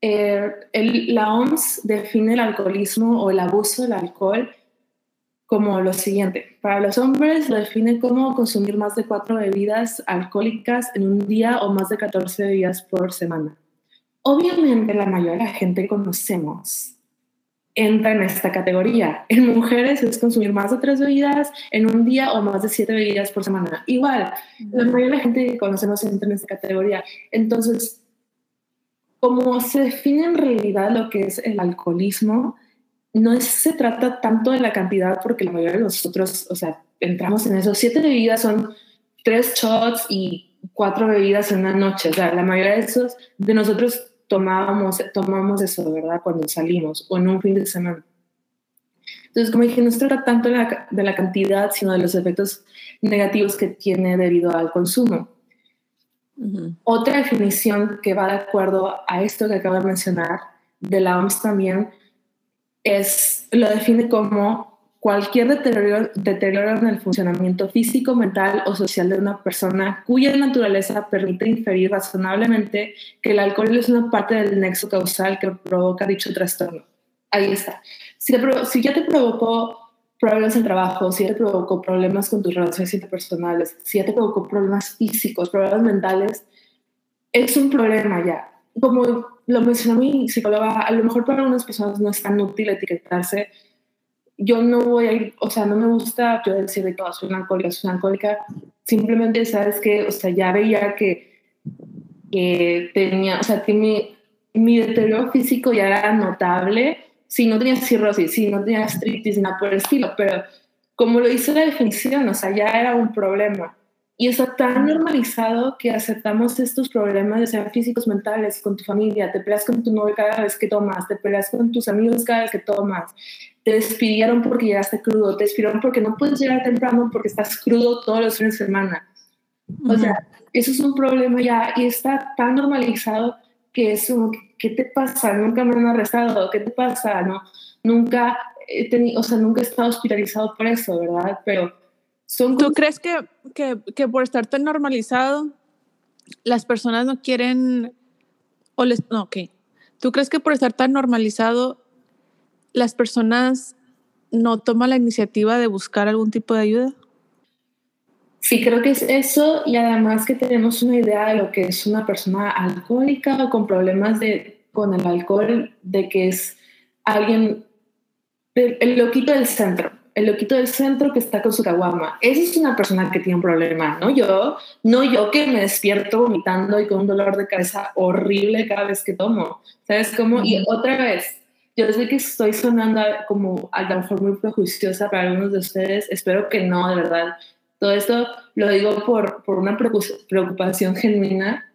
eh, la OMS define el alcoholismo o el abuso del alcohol como lo siguiente. Para los hombres lo define como consumir más de cuatro bebidas alcohólicas en un día o más de 14 bebidas por semana. Obviamente la mayoría de la gente que conocemos entra en esta categoría. En mujeres es consumir más de tres bebidas en un día o más de siete bebidas por semana. Igual, la mayoría de la gente que conocemos entra en esta categoría. Entonces, como se define en realidad lo que es el alcoholismo, no se trata tanto de la cantidad, porque la mayoría de nosotros, o sea, entramos en eso. Siete bebidas son tres shots y cuatro bebidas en una noche. O sea, la mayoría de esos de nosotros tomábamos, tomamos eso, ¿verdad? Cuando salimos o en un fin de semana. Entonces, como dije, no se trata tanto de la, de la cantidad, sino de los efectos negativos que tiene debido al consumo. Otra definición que va de acuerdo a esto que acabo de mencionar de la OMS también es, lo define como cualquier deterioro, deterioro en el funcionamiento físico, mental o social de una persona cuya naturaleza permite inferir razonablemente que el alcohol es una parte del nexo causal que provoca dicho trastorno. Ahí está. Si, si ya te provocó problemas en trabajo, si ya te provocó problemas con tus relaciones interpersonales, si ya te provocó problemas físicos, problemas mentales, es un problema ya. Como lo mencionó mi psicóloga, a lo mejor para algunas personas no es tan útil etiquetarse. Yo no voy a ir, o sea, no me gusta yo decir de todo, soy una alcohólica, soy una alcohólica. Simplemente, ¿sabes que O sea, ya veía que, que tenía, o sea, que mi, mi deterioro físico ya era notable. Si no tenía cirrosis, si no tenía artritis, nada por el estilo, pero como lo hizo la definición, o sea, ya era un problema. Y está tan normalizado que aceptamos estos problemas, de ser físicos, mentales, con tu familia, te peleas con tu novio cada vez que tomas, te peleas con tus amigos cada vez que tomas, te despidieron porque llegaste crudo, te despidieron porque no puedes llegar temprano porque estás crudo todos los fines de semana. O sea, eso es un problema ya y está tan normalizado que es como, ¿qué te pasa? Nunca me han arrestado, ¿qué te pasa? No, nunca he tenido, o sea, nunca he estado hospitalizado por eso, ¿verdad? Pero ¿Tú crees que, que, que, por estar tan normalizado, las personas no quieren, o les, no, ok, ¿tú crees que por estar tan normalizado, las personas no toman la iniciativa de buscar algún tipo de ayuda? Sí, creo que es eso y además que tenemos una idea de lo que es una persona alcohólica o con problemas de, con el alcohol, de que es alguien, el, el loquito del centro el loquito del centro que está con su caguama. Esa es una persona que tiene un problema, ¿no? Yo, no yo que me despierto vomitando y con un dolor de cabeza horrible cada vez que tomo. ¿Sabes cómo? Y otra vez, yo sé que estoy sonando como a lo mejor muy prejuiciosa para algunos de ustedes. Espero que no, de verdad. Todo esto lo digo por, por una preocupación genuina.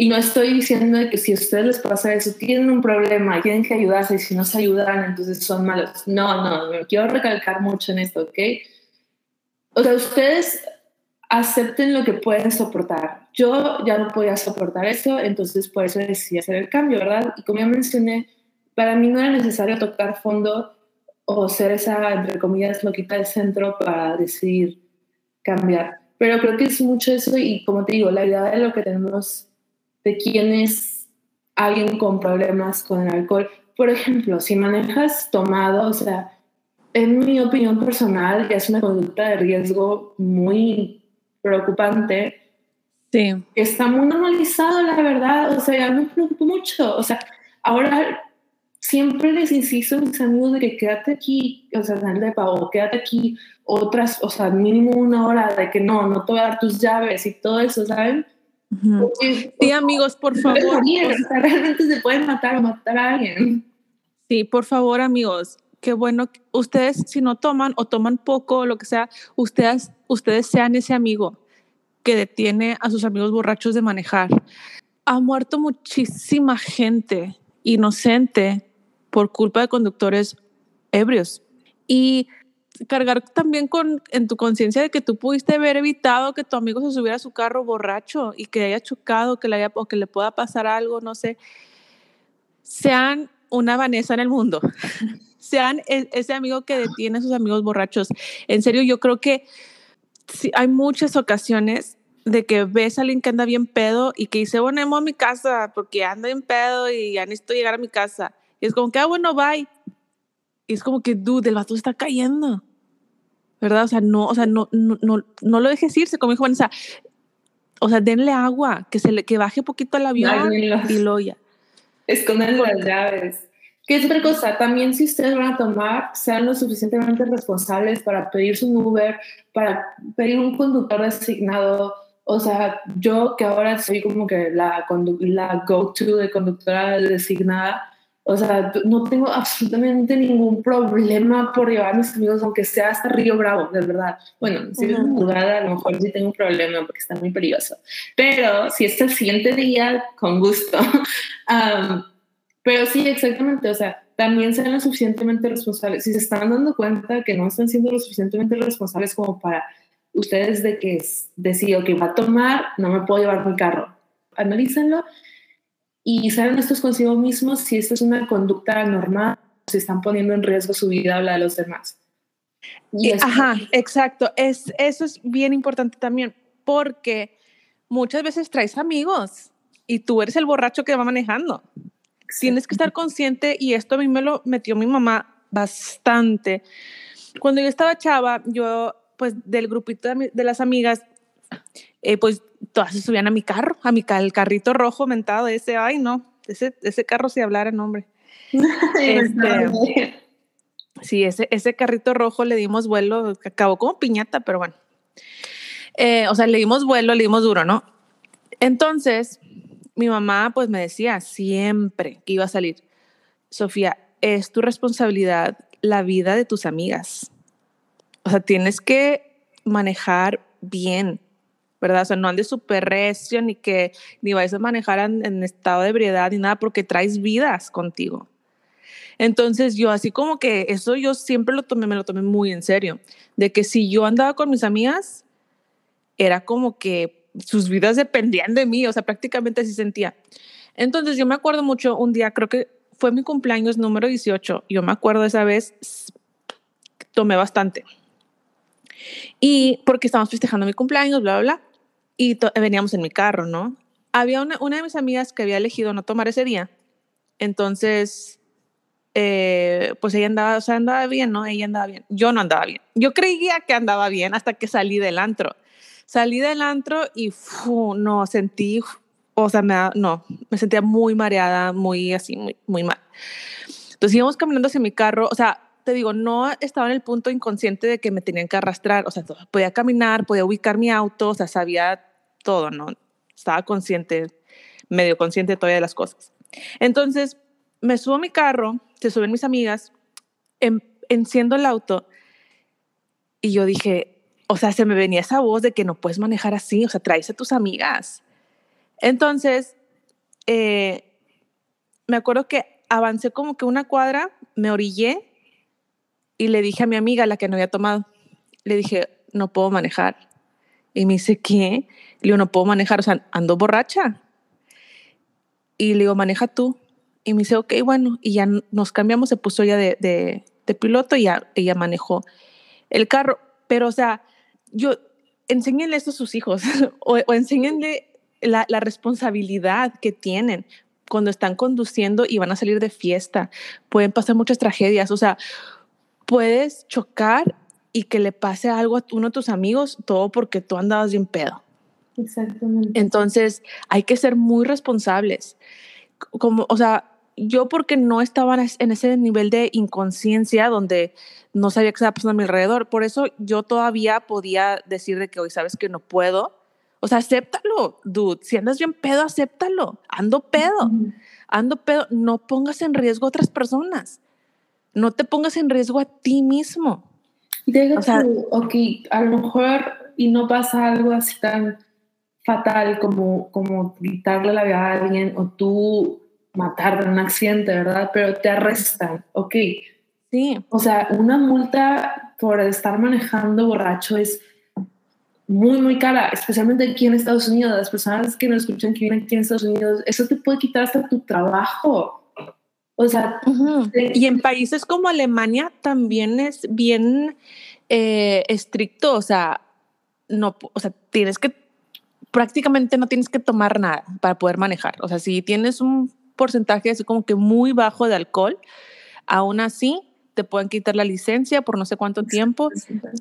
Y no estoy diciendo que si a ustedes les pasa eso, tienen un problema, tienen que ayudarse y si no se ayudan, entonces son malos. No, no, me quiero recalcar mucho en esto, ¿ok? O sea, ustedes acepten lo que pueden soportar. Yo ya no podía soportar eso, entonces por eso decidí hacer el cambio, ¿verdad? Y como ya mencioné, para mí no era necesario tocar fondo o ser esa, entre comillas, loquita del centro para decidir cambiar. Pero creo que es mucho eso y como te digo, la idea de lo que tenemos, de quién es alguien con problemas con el alcohol. Por ejemplo, si manejas tomado, o sea, en mi opinión personal, ya es una conducta de riesgo muy preocupante. Sí. Está muy normalizado, la verdad. O sea, me preocupo mucho. O sea, ahora siempre les insisto a mis amigos de que quédate aquí, o sea, sal de pago, quédate aquí otras, o sea, mínimo una hora de que no, no te voy a dar tus llaves y todo eso, ¿saben? Sí, amigos, por favor. realmente se pueden matar o matar a alguien. Sí, por favor, amigos. Qué bueno, ustedes si no toman o toman poco o lo que sea, ustedes, ustedes sean ese amigo que detiene a sus amigos borrachos de manejar. Ha muerto muchísima gente inocente por culpa de conductores ebrios. Y cargar también con en tu conciencia de que tú pudiste haber evitado que tu amigo se subiera a su carro borracho y que haya chocado, que le haya, o que le pueda pasar algo, no sé. Sean una Vanessa en el mundo. Sean e, ese amigo que detiene a sus amigos borrachos. En serio, yo creo que hay muchas ocasiones de que ves a alguien que anda bien pedo y que dice, bueno, a mi casa porque anda bien pedo y ya necesito llegar a mi casa. Y es como que, ah, bueno, bye. Y es como que, dude, el vato está cayendo. ¿Verdad? O sea, no, o sea, no, no, no, no lo dejes irse, como dijo Vanessa. O sea, denle agua, que se le, que baje poquito el avión y lo ya. Esconden las llaves. ¿Qué es otra cosa? También si ustedes van a tomar, sean lo suficientemente responsables para pedir un Uber, para pedir un conductor designado. O sea, yo que ahora soy como que la, la go-to de conductora designada, o sea, no tengo absolutamente ningún problema por llevar a mis amigos, aunque sea hasta Río Bravo, de verdad. Bueno, si es jugada, a lo mejor sí tengo un problema porque está muy peligroso. Pero si es el siguiente día, con gusto. pero sí, exactamente. O sea, también sean lo suficientemente responsables. Si se están dando cuenta que no están siendo lo suficientemente responsables como para ustedes de que decido que va a tomar, no me puedo llevar mi carro. Analícenlo y saben estos consigo mismos si esta es una conducta normal, si están poniendo en riesgo su vida o la de los demás. Y Ajá, exacto. Es, eso es bien importante también, porque muchas veces traes amigos y tú eres el borracho que va manejando. Tienes que estar consciente y esto a mí me lo metió mi mamá bastante. Cuando yo estaba chava, yo, pues del grupito de, las amigas, eh, pues todas se subían a mi carro, a mi el carrito rojo mentado, ese, ay no, ese, ese carro si hablara nombre. este, sí, ese, ese carrito rojo le dimos vuelo, acabó como piñata, pero bueno. Eh, o sea, le dimos vuelo, le dimos duro, ¿no? Entonces, mi mamá pues me decía siempre que iba a salir, Sofía, es tu responsabilidad la vida de tus amigas. O sea, tienes que manejar bien, ¿verdad? O sea, no andes súper recio ni que ni vayas a manejar en, estado de ebriedad ni nada porque traes vidas contigo. Entonces yo así como que eso yo siempre lo tomé, me lo tomé muy en serio, de que si yo andaba con mis amigas, era como que sus vidas dependían de mí, o sea, prácticamente así sentía. Entonces yo me acuerdo mucho un día, creo que fue mi cumpleaños número 18, yo me acuerdo esa vez, tomé bastante. Y porque estábamos festejando mi cumpleaños, bla, bla, bla y veníamos en mi carro, ¿no? Había una, una, de mis amigas que había elegido no tomar ese día, entonces, eh, pues ella andaba, o sea, andaba bien, ¿no? Ella andaba bien. Yo no andaba bien. Yo creía que andaba bien hasta que salí del antro. Salí del antro y no, sentí, o sea, me, no, me sentía muy mareada, muy así, muy, muy mal. Entonces íbamos caminando hacia mi carro, o sea, te digo, no estaba en el punto inconsciente de que me tenían que arrastrar, o sea, podía caminar, podía ubicar mi auto, o sea, sabía todo, ¿no? Estaba consciente, medio consciente todavía de las cosas. Entonces, me subo a mi carro, se suben mis amigas, en, enciendo el auto y yo dije, o sea, se me venía esa voz de que no puedes manejar así, o sea, traes a tus amigas. Entonces, eh, me acuerdo que avancé como que una cuadra, me orillé y le dije a mi amiga, la que no había tomado, le dije, no puedo manejar. Y me dice, ¿qué? Le digo, no puedo manejar, o sea, ando borracha. Y le digo, maneja tú. Y me dice, ok, bueno. Y ya nos cambiamos, se puso ya de, de, piloto y ella manejó el carro. Pero, o sea, yo, enséñenle esto a sus hijos o, o enséñenle la, la, responsabilidad que tienen cuando están conduciendo y van a salir de fiesta. Pueden pasar muchas tragedias. O sea, puedes chocar y que le pase algo a uno de tus amigos, todo porque tú andabas bien pedo. Exactamente. Entonces, hay que ser muy responsables. Como, o sea, yo porque no estaba en ese nivel de inconsciencia donde no sabía qué estaba pasando a mi alrededor, por eso yo todavía podía decir de que hoy sabes que no puedo. O sea, acéptalo, dude. Si andas bien pedo, acéptalo. Ando pedo. Ando pedo. No pongas en riesgo a otras personas. No te pongas en riesgo a ti mismo. Deja o sea, ok, a lo mejor y no pasa algo así tan fatal como, como gritarle la vida a alguien o tú matar en un accidente, ¿verdad? Pero te arrestan, ok. Sí. O sea, una multa por estar manejando borracho es muy, muy cara, especialmente aquí en Estados Unidos. Las personas que nos escuchan que viven aquí en Estados Unidos, eso te puede quitar hasta tu trabajo. O sea, uh -huh. y en países como Alemania también es bien eh, estricto, o sea, no, o sea, tienes que prácticamente no tienes que tomar nada para poder manejar. O sea, si tienes un porcentaje así como que muy bajo de alcohol, aún así te pueden quitar la licencia por no sé cuánto tiempo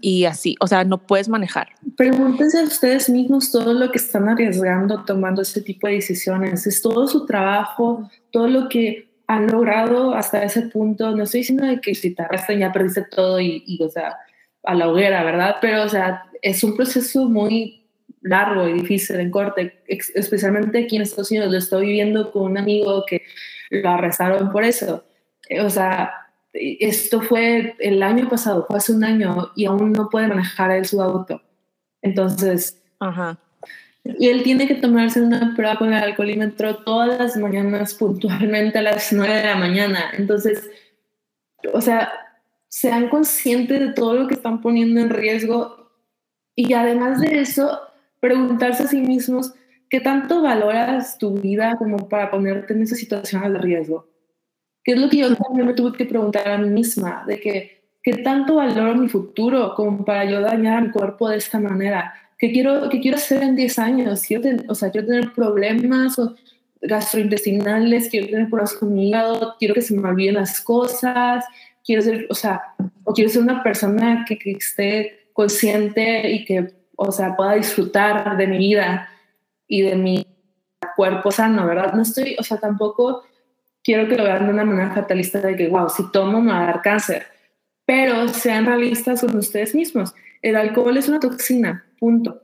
y así, o sea, no puedes manejar. Pregúntense a ustedes mismos todo lo que están arriesgando tomando ese tipo de decisiones. Es todo su trabajo, todo lo que han logrado hasta ese punto. No estoy diciendo de que si te arrestan ya perdiste todo y, y, o sea, a la hoguera, ¿verdad? Pero, o sea, es un proceso muy largo y difícil en corte, especialmente aquí en Estados Unidos. Lo estoy viviendo con un amigo que lo arrestaron por eso. O sea, esto fue el año pasado, fue hace un año y aún no puede manejar él su auto. Entonces, Ajá. y él tiene que tomarse una prueba con el alcoholímetro todas las mañanas puntualmente a las 9 de la mañana. Entonces, o sea, sean conscientes de todo lo que están poniendo en riesgo y además de eso, preguntarse a sí mismos qué tanto valoras tu vida como para ponerte en esas situaciones de riesgo. ¿Qué es lo que yo también me tuve que preguntar a mí misma? De que, ¿qué tanto valoro mi futuro como para yo dañar mi cuerpo de esta manera? ¿Qué quiero, qué quiero hacer en 10 años? Quiero ten, o sea, quiero tener problemas o gastrointestinales, quiero tener problemas con mi hígado, quiero que se me olviden las cosas, quiero ser, o sea, o quiero ser una persona que, que esté consciente y que, o sea, pueda disfrutar de mi vida y de mi cuerpo sano, ¿verdad? No estoy, o sea, tampoco quiero que lo vean de una manera fatalista de que, wow, si tomo me va a dar cáncer. Pero sean realistas con ustedes mismos. El alcohol es una toxina, punto.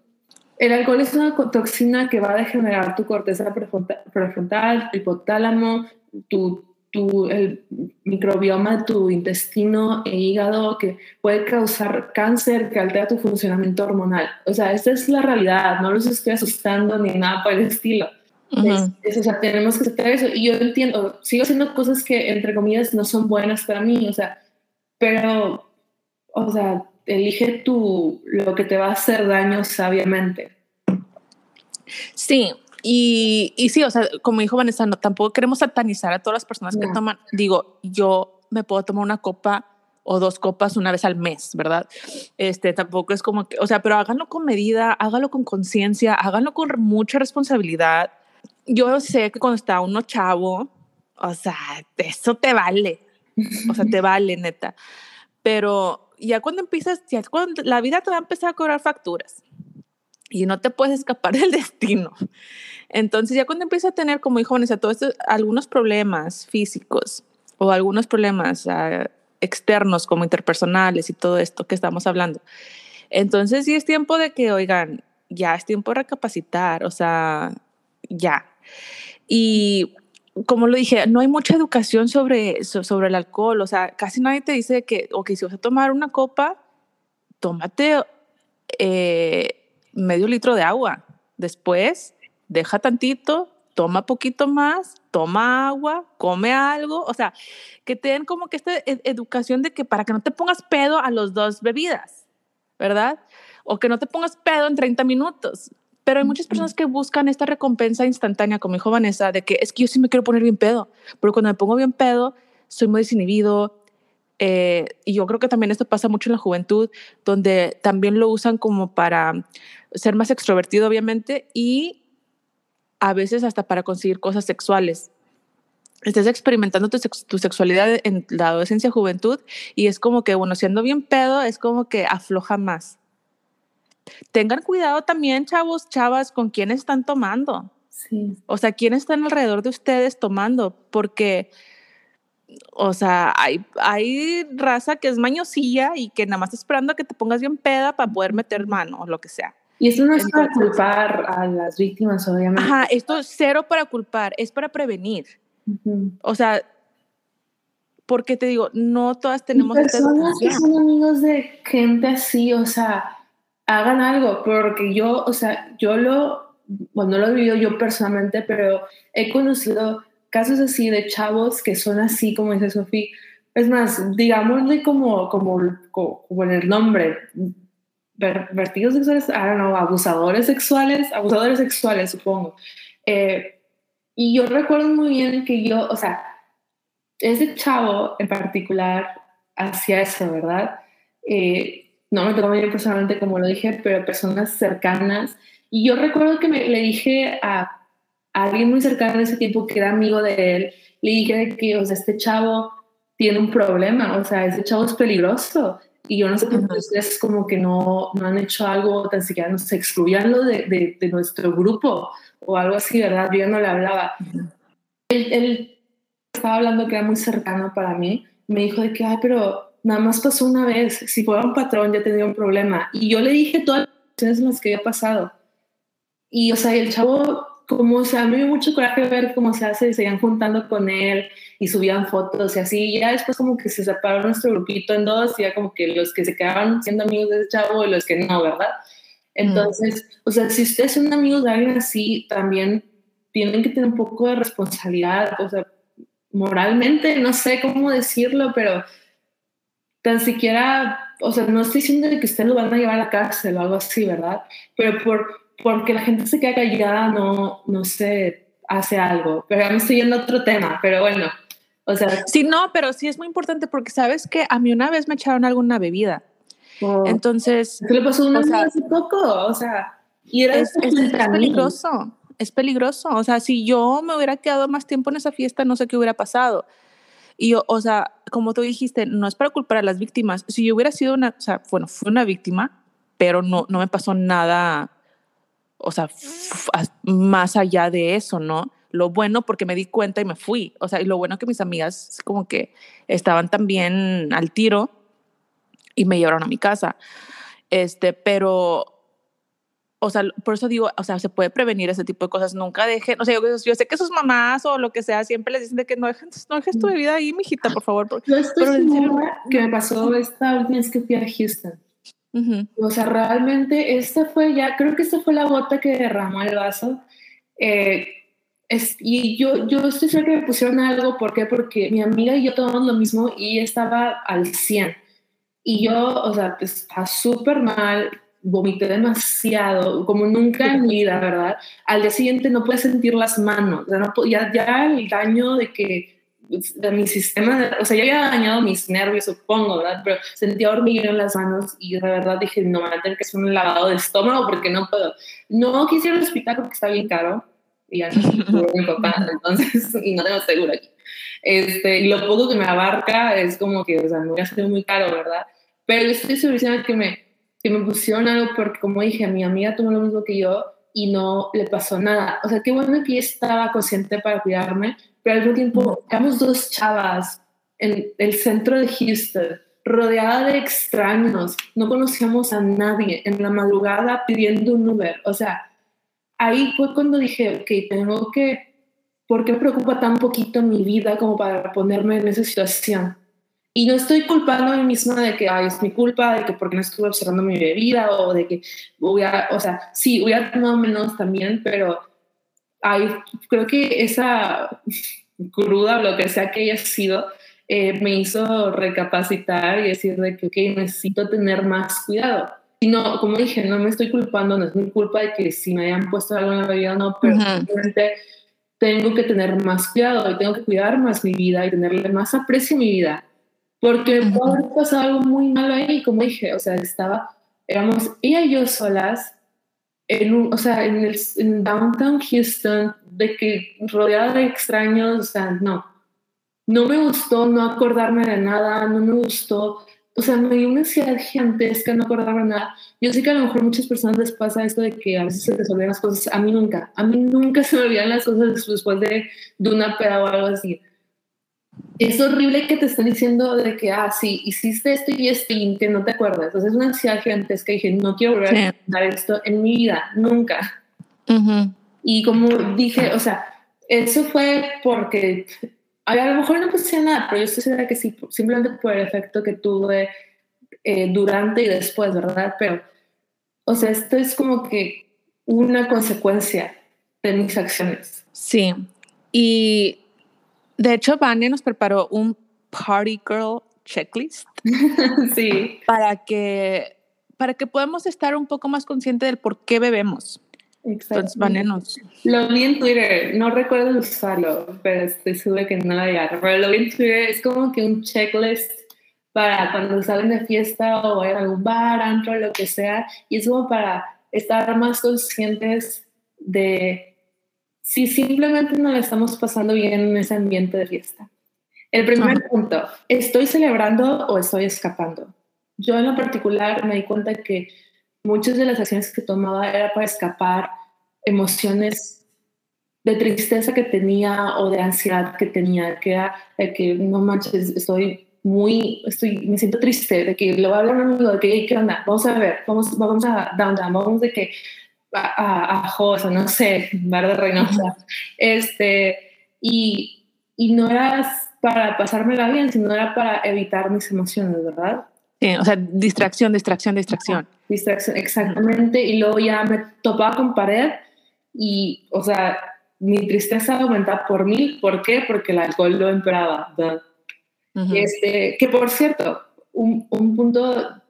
El alcohol es una toxina que va a degenerar tu corteza prefrontal, tu hipotálamo, tu, tu, el microbioma de tu intestino e hígado, que puede causar cáncer, que altera tu funcionamiento hormonal. O sea, esta es la realidad, no los estoy asustando ni nada por el estilo. Uh -huh. es, es, o sea, tenemos que aceptar eso. Y yo entiendo, sigo haciendo cosas que, entre comillas, no son buenas para mí, o sea, pero, o sea, elige tú lo que te va a hacer daño sabiamente. Sí, y, y sí, o sea, como dijo Vanessa, no, tampoco queremos satanizar a todas las personas que toman. Digo, yo me puedo tomar una copa o dos copas una vez al mes, ¿verdad? Este, tampoco es como que, o sea, pero háganlo con medida, háganlo con conciencia, háganlo con mucha responsabilidad. Yo sé que cuando está uno chavo, o sea, eso te vale, o sea, te vale, neta. Pero ya cuando empiezas, ya cuando la vida te va a empezar a cobrar facturas y no te puedes escapar del destino. Entonces ya cuando empiezas a tener, como dijo Vanessa, todos estos, algunos problemas físicos o algunos problemas uh, externos como interpersonales y todo esto que estamos hablando, entonces sí es tiempo de que, oigan, ya es tiempo de recapacitar, o sea, ya. Y como lo dije, no hay mucha educación sobre, sobre el alcohol, o sea, casi nadie te dice que, ok, si vas a tomar una copa, tómate eh, medio litro de agua. Después, deja tantito, toma poquito más, toma agua, come algo, o sea, que te den como que esta ed educación de que para que no te pongas pedo a los dos bebidas, ¿verdad? o que no te pongas pedo en 30 minutos. Pero hay muchas personas que buscan esta recompensa instantánea, como dijo Vanessa, de que es que yo sí me quiero poner bien pedo, pero cuando me pongo bien pedo, soy muy desinhibido. Eh, y yo creo que también esto pasa mucho en la juventud, donde también lo usan como para ser más extrovertido, obviamente, y a veces hasta para conseguir cosas sexuales. Estás experimentando tu, tu sexualidad en la adolescencia, juventud, y es como que, bueno, siendo bien pedo, es como que afloja más tengan cuidado también, chavos, chavas, con quién están tomando. Sí. O sea, quién están alrededor de ustedes tomando, porque, o sea, hay, hay raza que es mañosilla y que nada más está esperando a que te pongas bien peda para poder meter mano o lo que sea. Y esto no es para culpar a las víctimas, obviamente. Ajá, esto es cero para culpar, es para prevenir. O sea, porque te digo, no todas tenemos... Y personas que son amigos de gente así, o sea, hagan algo, porque yo, o sea, yo lo, bueno, no lo he vivido yo personalmente, pero he conocido casos así de chavos que son así, como dice Sofía. Es más, digámosle como, como, como, en el nombre, vertidos sexuales, I don't know, abusadores sexuales, abusadores sexuales, supongo. Eh, y yo recuerdo muy bien que yo, o sea, ese chavo en particular hacía eso, ¿verdad? Eh, no me tocó a personalmente, como lo dije, pero personas cercanas. Y yo recuerdo que me, le dije a, alguien muy cercano en ese tiempo que era amigo de él, le dije que, o sea, este chavo tiene un problema, o sea, este chavo es peligroso. Y yo no sé por qué ustedes como que no, no han hecho algo, tan siquiera no se excluyanlo de, de, de, nuestro grupo o algo así, ¿verdad? Yo no le hablaba. él, él, estaba hablando que era muy cercano para mí. Me dijo de que, ay, pero nada más pasó una vez, si fuera un patrón ya tendría un problema. Y yo le dije todas las cosas en las que había pasado. Y, o sea, el chavo, como, o sea, me dio mucho coraje ver cómo se hace, se seguían juntando con él y subían fotos y así. Y ya después como que se separó nuestro grupito en dos, y ya como que los que se quedaban siendo amigos de ese chavo y los que no, ¿verdad? Entonces, o sea, si ustedes son amigos de alguien así, también tienen que tener un poco de responsabilidad, o sea, moralmente, no sé cómo decirlo, pero tan siquiera, o sea, no estoy diciendo que ustedes lo van a llevar a la cárcel o algo así, ¿verdad? Pero por, porque la gente se queda callada, no, no se hace algo. Pero ya me estoy yendo a otro tema, pero bueno, o sea. Sí, no, pero sí es muy importante porque sabes que a mí una vez me echaron alguna bebida. Oh. Entonces. ¿Qué le pasó una sea, hace poco? O sea, y era es, es, es peligroso. Es peligroso. O sea, si yo me hubiera quedado más tiempo en esa fiesta, no sé qué hubiera pasado. Y, o sea, como tú dijiste, no es para culpar a las víctimas. Si yo hubiera sido una, o sea, bueno, fui una víctima, pero no, no me pasó nada, o sea, más allá de eso, ¿no? Lo bueno porque me di cuenta y me fui. O sea, y lo bueno que mis amigas como que estaban también al tiro y me llevaron a mi casa. Este, pero o sea, por eso digo, o sea, se puede prevenir ese tipo de cosas. Nunca dejen, o sea, yo, yo sé que sus mamás o lo que sea siempre les dicen de que no dejes, no dejes tu bebida ahí, mijita, por favor. Yo estoy pero que me pasó esta última vez que fui a Houston. O sea, realmente esta fue ya, creo que esta fue la gota que derramó el vaso. Eh, es, y yo, yo estoy segura que me pusieron algo, ¿por qué? Porque mi amiga y yo tomamos lo mismo y estaba al 100. Y yo, o sea, pues, está súper mal, vomité demasiado, como nunca en mi vida, ¿verdad? Al día siguiente no puedes sentir las manos, ya, ya, el daño de que mi sistema, o sea, ya había dañado mis nervios, supongo, ¿verdad? Pero sentía hormigueo en las manos y de verdad dije, no, me voy a tener que hacer un lavado de estómago porque no puedo. No quise ir al hospital porque está bien caro y ya no mi papá, entonces, y no tengo seguro aquí. Este, y lo poco que me abarca es como que, o sea, me voy a hacer muy caro, ¿verdad? Pero estoy segura que me que me pusieron algo porque, como dije, mi amiga tomó lo mismo que yo y no le pasó nada. O sea, qué bueno que ella estaba consciente para cuidarme, pero al mismo tiempo éramos dos chavas en el centro de Houston, rodeada de extraños, no conocíamos a nadie, en la madrugada pidiendo un Uber. O sea, ahí fue cuando dije, ok, tengo que, ¿por qué me preocupa tan poquito mi vida como para ponerme en esa situación? Y no estoy culpando a mí misma de que Ay, es mi culpa, de que porque no estuve observando mi bebida o de que voy a, o sea, sí, voy a tomar menos también, pero ay, creo que esa cruda o lo que sea que haya sido eh, me hizo recapacitar y decir de que, ok, necesito tener más cuidado. y no, como dije, no me estoy culpando, no es mi culpa de que si me hayan puesto algo en la bebida o no, pero simplemente tengo que tener más cuidado y tengo que cuidar más mi vida y tenerle más aprecio a mi vida. Porque puede haber pasado algo muy malo ahí, como dije, o sea, estaba, éramos ella y yo solas, en un, o sea, en el en downtown Houston, de que rodeada de extraños, o sea, no. No me gustó no acordarme de nada, no me gustó o sea, me dio una ansiedad gigantesca, no acordaba nada. Yo sé que a lo mejor muchas personas les pasa esto de que a veces se les olvidan las cosas. A mí nunca, a mí nunca se me olvidan las cosas después de, de una peda o algo así. Es horrible que te estén diciendo de que, ah, sí, hiciste esto y esto y que no te acuerdas. Entonces es una ansiedad gigantesca y dije, no quiero volver a hacer esto en mi vida, nunca. Y como dije, o sea, eso fue porque a lo mejor no pasé nada, pero yo estoy segura que sí, simplemente por el efecto que tuve eh, durante y después, ¿verdad? Pero, o sea, esto es como que una consecuencia de mis acciones. Sí, y de hecho, Vania nos preparó un Party Girl checklist. sí. Para que, para que podamos estar un poco más conscientes del por qué bebemos. Entonces, Lo vi en Twitter, no recuerdo el usuario, pero estoy segura que no la Pero lo vi en Twitter, es como que un checklist para cuando salen de fiesta o en algún bar, antro, lo que sea, y es como para estar más conscientes de si simplemente no le estamos pasando bien en ese ambiente de fiesta. El primer punto, ¿estoy celebrando o estoy escapando? Yo en lo particular me di cuenta que muchas de las acciones que tomaba era para escapar emociones de tristeza que tenía o de ansiedad que tenía, que era de que no manches, estoy muy, estoy, me siento triste, de que lo voy a hablar a un amigo, de que, ¿qué onda? Vamos a ver, vamos, vamos a downtown, vamos de que a, a, a no sé, Bar de Reynosa, este, y, y no era para pasármela bien, sino era para evitar mis emociones, ¿verdad? o sea, distracción, distracción, distracción. Distracción, exactamente. Y luego ya me topaba con pared y, o sea, mi tristeza aumentaba por mil. ¿Por qué? Porque el alcohol lo empeoraba. este, que por cierto, un, un, punto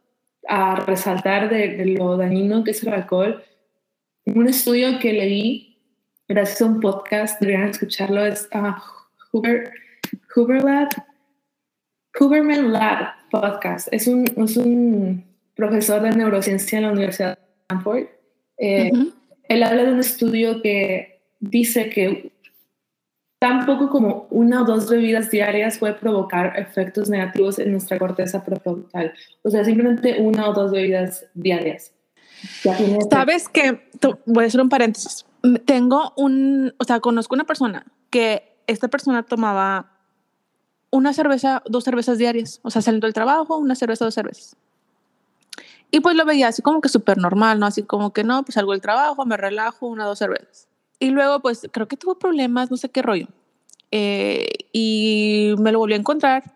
a resaltar de, lo dañino que es el alcohol, un estudio que leí gracias a un podcast, deberían escucharlo, es uh, Hoover, Hoover Lab, Huberman Lab podcast. Es un, es un profesor de neurociencia en la Universidad de Stanford. Eh, él habla de un estudio que dice que tan poco como una o dos bebidas diarias puede provocar efectos negativos en nuestra corteza prefrontal. O sea, simplemente una o dos bebidas diarias. Sabes que, voy a hacer un paréntesis. Tengo un, o sea, conozco una persona que esta persona tomaba una cerveza, dos cervezas diarias, o sea, saliendo del trabajo, una cerveza, dos cervezas. Y pues lo veía así como que súper normal, ¿no? Así como que no, pues salgo del trabajo, me relajo, una, dos cervezas. Y luego, pues creo que tuvo problemas, no sé qué rollo. Eh, y me lo volví a encontrar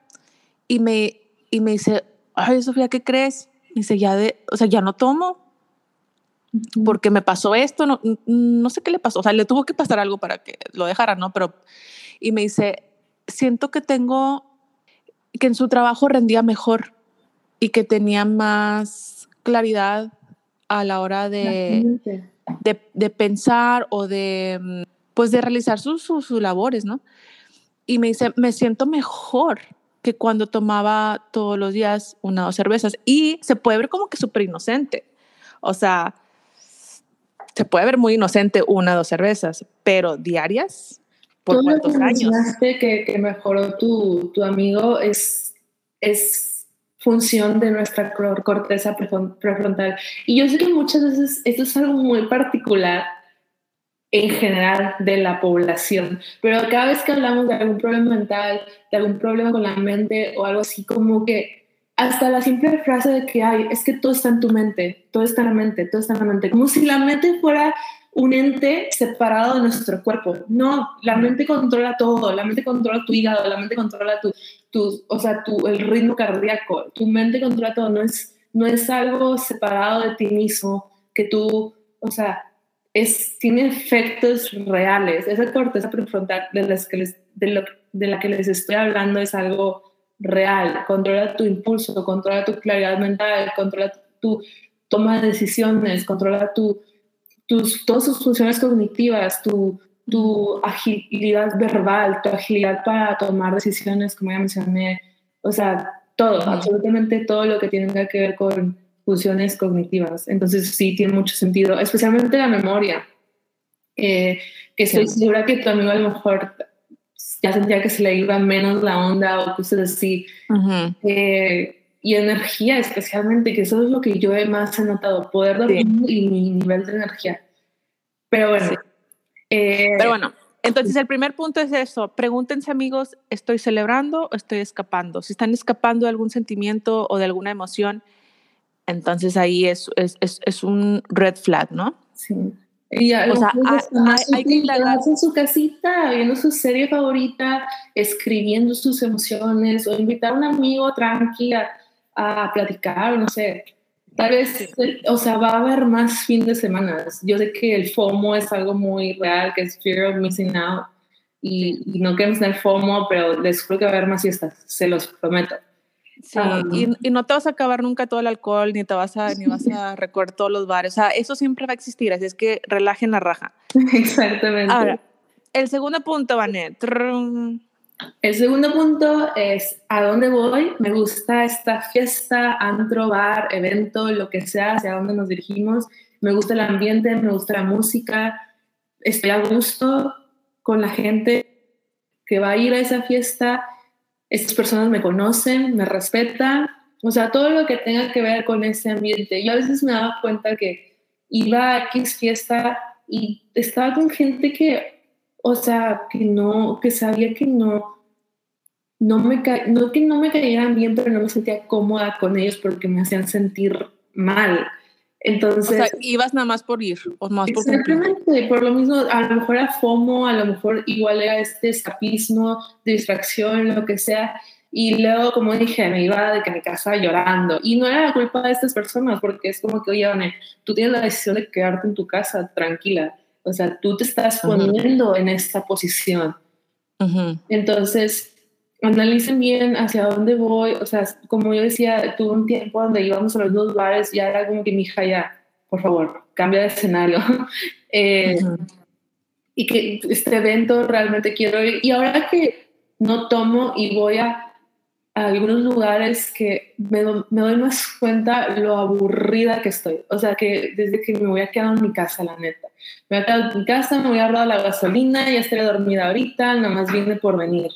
y me, y me dice, ay, Sofía, ¿qué crees? Y dice, ya de, o sea, ya no tomo porque me pasó esto, no, no sé qué le pasó, o sea, le tuvo que pasar algo para que lo dejara, ¿no? Pero, y me dice, siento que tengo, que en su trabajo rendía mejor y que tenía más claridad a la hora de, de, pensar o de, pues de realizar sus, sus, labores, ¿no? Y me dice, me siento mejor que cuando tomaba todos los días una o dos cervezas. Y se puede ver como que súper inocente. O sea, se puede ver muy inocente una o dos cervezas, pero diarias, por cuántos años. Que, que mejoró tu, tu amigo es, es función de nuestra corteza prefrontal. Y yo sé que muchas veces esto es algo muy particular en general de la población, pero cada vez que hablamos de algún problema mental, de algún problema con la mente o algo así, como que hasta la simple frase de que hay, es que todo está en tu mente, todo está en la mente, todo está en la mente, como si la mente fuera un ente separado de nuestro cuerpo. No, la mente controla todo, la mente controla tu hígado, la mente controla tu, tu o sea, tu, el ritmo cardíaco, tu mente controla todo, no es, no es algo separado de ti mismo que tú, o sea, es, tiene efectos reales. Esa corteza prefrontal de, las que les, de, lo, de la que les estoy hablando es algo real, controla tu impulso, controla tu claridad mental, controla tu, toma de decisiones, controla tu, tus, todas tus funciones cognitivas, tu, tu agilidad verbal, tu agilidad para tomar decisiones, como ya mencioné, o sea, todo, absolutamente todo lo que tenga que ver con funciones cognitivas. Entonces sí, tiene mucho sentido, especialmente la memoria, eh, que estoy segura que tu amigo a lo mejor ya sentía que se le iba menos la onda o cosas así. Eh, y energía especialmente, que eso es lo que yo he más he notado, poder dormir y mi nivel de energía. Pero bueno. Eh, Pero bueno, entonces el primer punto es eso, pregúntense amigos, ¿estoy celebrando o estoy escapando? Si están escapando de algún sentimiento o de alguna emoción, entonces ahí es, es, es, es un red flag, ¿no? Sí. Y o sea, hay, que en su casita, viendo su serie favorita, escribiendo sus emociones o invitar a un amigo tranquila a, platicar, no sé. Tal vez, o sea, va a haber más fin de semana. Yo sé que el FOMO es algo muy real, que es Fear of Missing Out. Y, no queremos tener FOMO, pero les juro que va a haber más fiestas, se los prometo. Sí, y, no te vas a acabar nunca todo el alcohol, ni te vas a, ni vas a recorrer todos los bares. O sea, eso siempre va a existir, así es que relajen la raja. Exactamente. Ahora, el segundo punto, Vanet. El segundo punto es a dónde voy. Me gusta esta fiesta, antro, bar, evento, lo que sea, hacia dónde nos dirigimos. Me gusta el ambiente, me gusta la música. Estoy a gusto con la gente que va a ir a esa fiesta estas personas me conocen, me respetan, o sea, todo lo que tenga que ver con ese ambiente. Yo a veces me daba cuenta que iba a X fiesta y estaba con gente que, o sea, que no, que sabía que no, no me, no que no me cayeran bien, pero no me sentía cómoda con ellos porque me hacían sentir mal. Entonces, o sea, ibas nada más por ir, o más por Simplemente, por lo mismo, a lo mejor era FOMO, a lo mejor igual era este escapismo, distracción, lo que sea. Y luego, como dije, me iba de que mi casa llorando. Y no era la culpa de estas personas, porque es como que, oye, tú tienes la decisión de quedarte en tu casa tranquila. O sea, tú te estás poniendo en esta posición. Entonces, analicen bien hacia dónde voy. O sea, como yo decía, tuve un tiempo donde íbamos a los dos bares, ya era como que mi hija ya, por favor, cambia de escenario. eh, Y que este evento realmente quiero ir. Y ahora que no tomo y voy a, algunos lugares que me, me, doy más cuenta lo aburrida que estoy. O sea, que desde que me voy a quedar en mi casa, la neta. Me voy a quedar en mi casa, me voy a ahorrar la gasolina, ya estaré dormida ahorita, nada más viene por venir.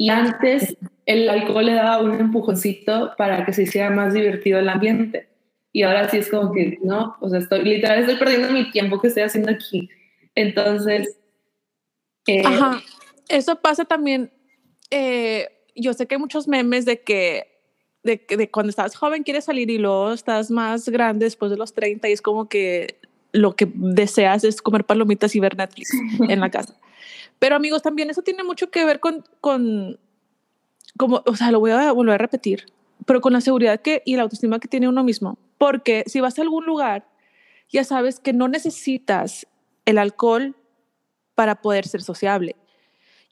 Y antes el alcohol le daba un empujoncito para que se hiciera más divertido el ambiente. Y ahora sí es como que, no, o sea, estoy, literal estoy perdiendo mi tiempo que estoy haciendo aquí. Entonces... Eh, Ajá, eso pasa también. Eh, yo sé que hay muchos memes de que, de de cuando estás joven quieres salir y luego estás más grande después de los 30 y es como que lo que deseas es comer palomitas y ver Netflix en la casa. Pero amigos, también eso tiene mucho que ver con, como, o sea, lo voy a volver a repetir, pero con la seguridad que, y la autoestima que tiene uno mismo. Porque si vas a algún lugar, ya sabes que no necesitas el alcohol para poder ser sociable.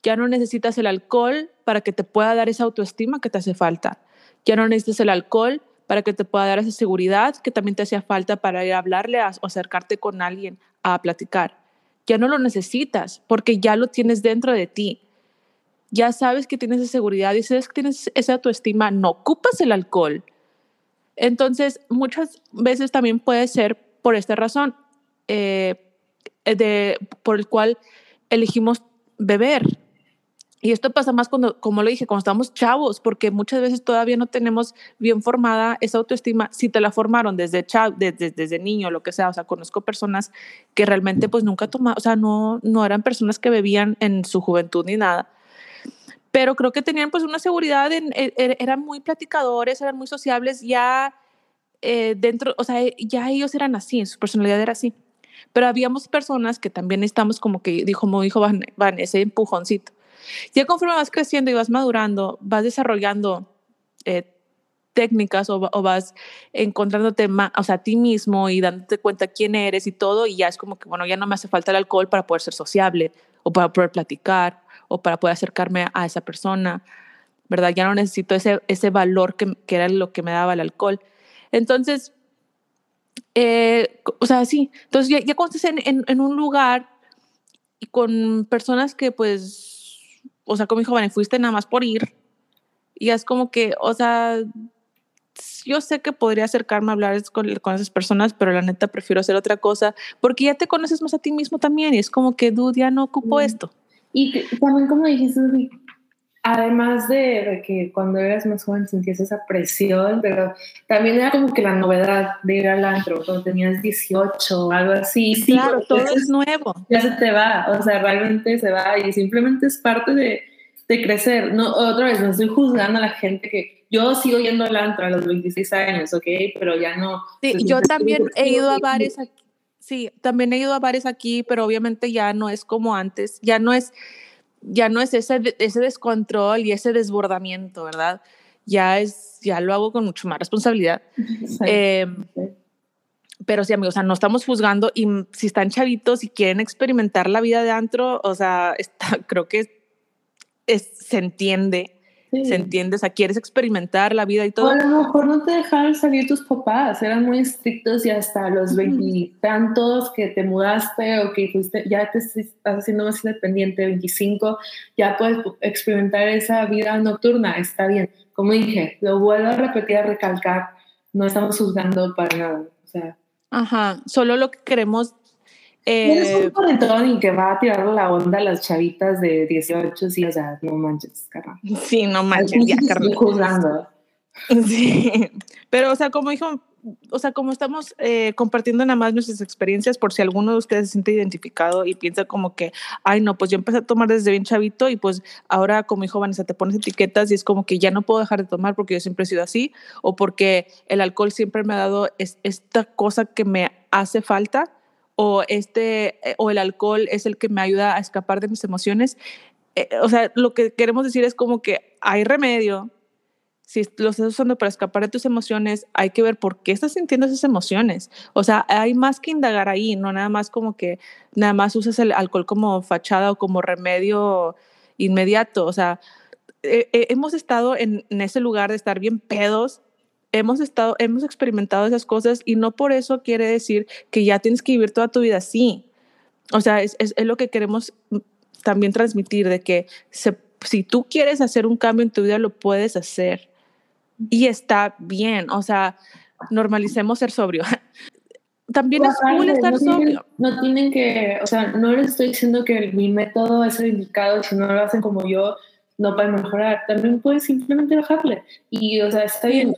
Ya no necesitas el alcohol para que te pueda dar esa autoestima que te hace falta. Ya no necesitas el alcohol para que te pueda dar esa seguridad que también te hacía falta para ir a hablarle o acercarte con alguien a platicar ya no lo necesitas porque ya lo tienes dentro de ti. Ya sabes que tienes esa seguridad y sabes que tienes esa autoestima, no ocupas el alcohol. Entonces, muchas veces también puede ser por esta razón, eh, de, por el cual elegimos beber, y esto pasa más cuando, como lo dije, cuando estamos chavos, porque muchas veces todavía no tenemos bien formada esa autoestima. Si te la formaron desde, chavo, desde, desde niño, lo que sea, o sea, conozco personas que realmente pues nunca tomaban, o sea, no, no eran personas que bebían en su juventud ni nada, pero creo que tenían pues una seguridad, en, e, e, eran muy platicadores, eran muy sociables, ya eh, dentro, o sea, ya ellos eran así, su personalidad era así. Pero habíamos personas que también estamos como que dijo, como dijo Van, Van ese empujoncito ya conforme vas creciendo y vas madurando, vas desarrollando eh, técnicas o, vas encontrándote más, o sea, a ti mismo y dándote cuenta quién eres y todo, y ya es como que, bueno, ya no me hace falta el alcohol para poder ser sociable o para poder platicar o para poder acercarme a esa persona, ¿verdad? Ya no necesito ese, ese valor que, que era lo que me daba el alcohol. Entonces, eh, o sea, sí, entonces ya, ya cuando estás en, en, un lugar y con personas que pues, o sea, como dijo Vane, fuiste nada más por ir, y es como que, o sea, yo sé que podría acercarme a hablar con, con, esas personas, pero la neta prefiero hacer otra cosa porque ya te conoces más a ti mismo también y es como que, dude, ya no ocupo esto. Y también como dijiste, además de, que cuando eras más joven sentías esa presión, pero también era como que la novedad de ir al antro, cuando tenías 18 o algo así. Sí, claro, todo es nuevo. Ya se te va, o sea, realmente se va y simplemente es parte de, de crecer. No, otra vez, no estoy juzgando a la gente que yo sigo yendo al antro a los 26 años, ¿ok? Pero ya no. Sí, yo también he ido a bares aquí. Sí, también he ido a bares aquí, pero obviamente ya no es como antes, ya no es ya no es ese, ese descontrol y ese desbordamiento, ¿verdad? Ya es, ya lo hago con mucho más responsabilidad. Em, pero sí, amigos, o sea, no estamos juzgando y si están chavitos y quieren experimentar la vida de antro, o sea, está, creo que es, se entiende ¿Se entiende? O sea, quieres experimentar la vida y todo. a lo mejor no te dejaron salir tus papás, eran muy estrictos y hasta los veintitantos que te mudaste o que fuiste, ya te estás haciendo más independiente, 25, ya puedes experimentar esa vida nocturna, está bien. Como dije, lo vuelvo a repetir, a recalcar, no estamos juzgando para nada. O sea, Ajá, solo lo que queremos es un corretón y que va a tirar la onda a las chavitas de 18, sí, o sea, no manches, carnal. Sí, no manches, ya, carnal. juzgando. Sí, pero, o sea, como dijo, o sea, como estamos eh, compartiendo nada más nuestras experiencias, por si alguno de ustedes se siente identificado y piensa como que, ay, no, pues yo empecé a tomar desde bien chavito y pues ahora, como dijo Vanessa, te pones etiquetas y es como que ya no puedo dejar de tomar porque yo siempre he sido así o porque el alcohol siempre me ha dado esta cosa que me hace falta o, este, eh, o el alcohol es el que me ayuda a escapar de mis emociones. Eh, o sea, lo que queremos decir es como que hay remedio. Si lo estás usando para escapar de tus emociones, hay que ver por qué estás sintiendo esas emociones. O sea, hay más que indagar ahí, no nada más como que nada más usas el alcohol como fachada o como remedio inmediato. O sea, eh, hemos estado en, ese lugar de estar bien pedos hemos estado, hemos experimentado esas cosas y no por eso quiere decir que ya tienes que vivir toda tu vida así. O sea, es, es, lo que queremos también transmitir, de que si tú quieres hacer un cambio en tu vida, lo puedes hacer. Y está bien, o sea, normalicemos ser sobrio. También es cool estar no sobrio. Tienen, no tienen que, o sea, no les estoy diciendo que mi método es el indicado, si no lo hacen como yo, no pueden mejorar. También puedes simplemente bajarle. Y, o sea, está bien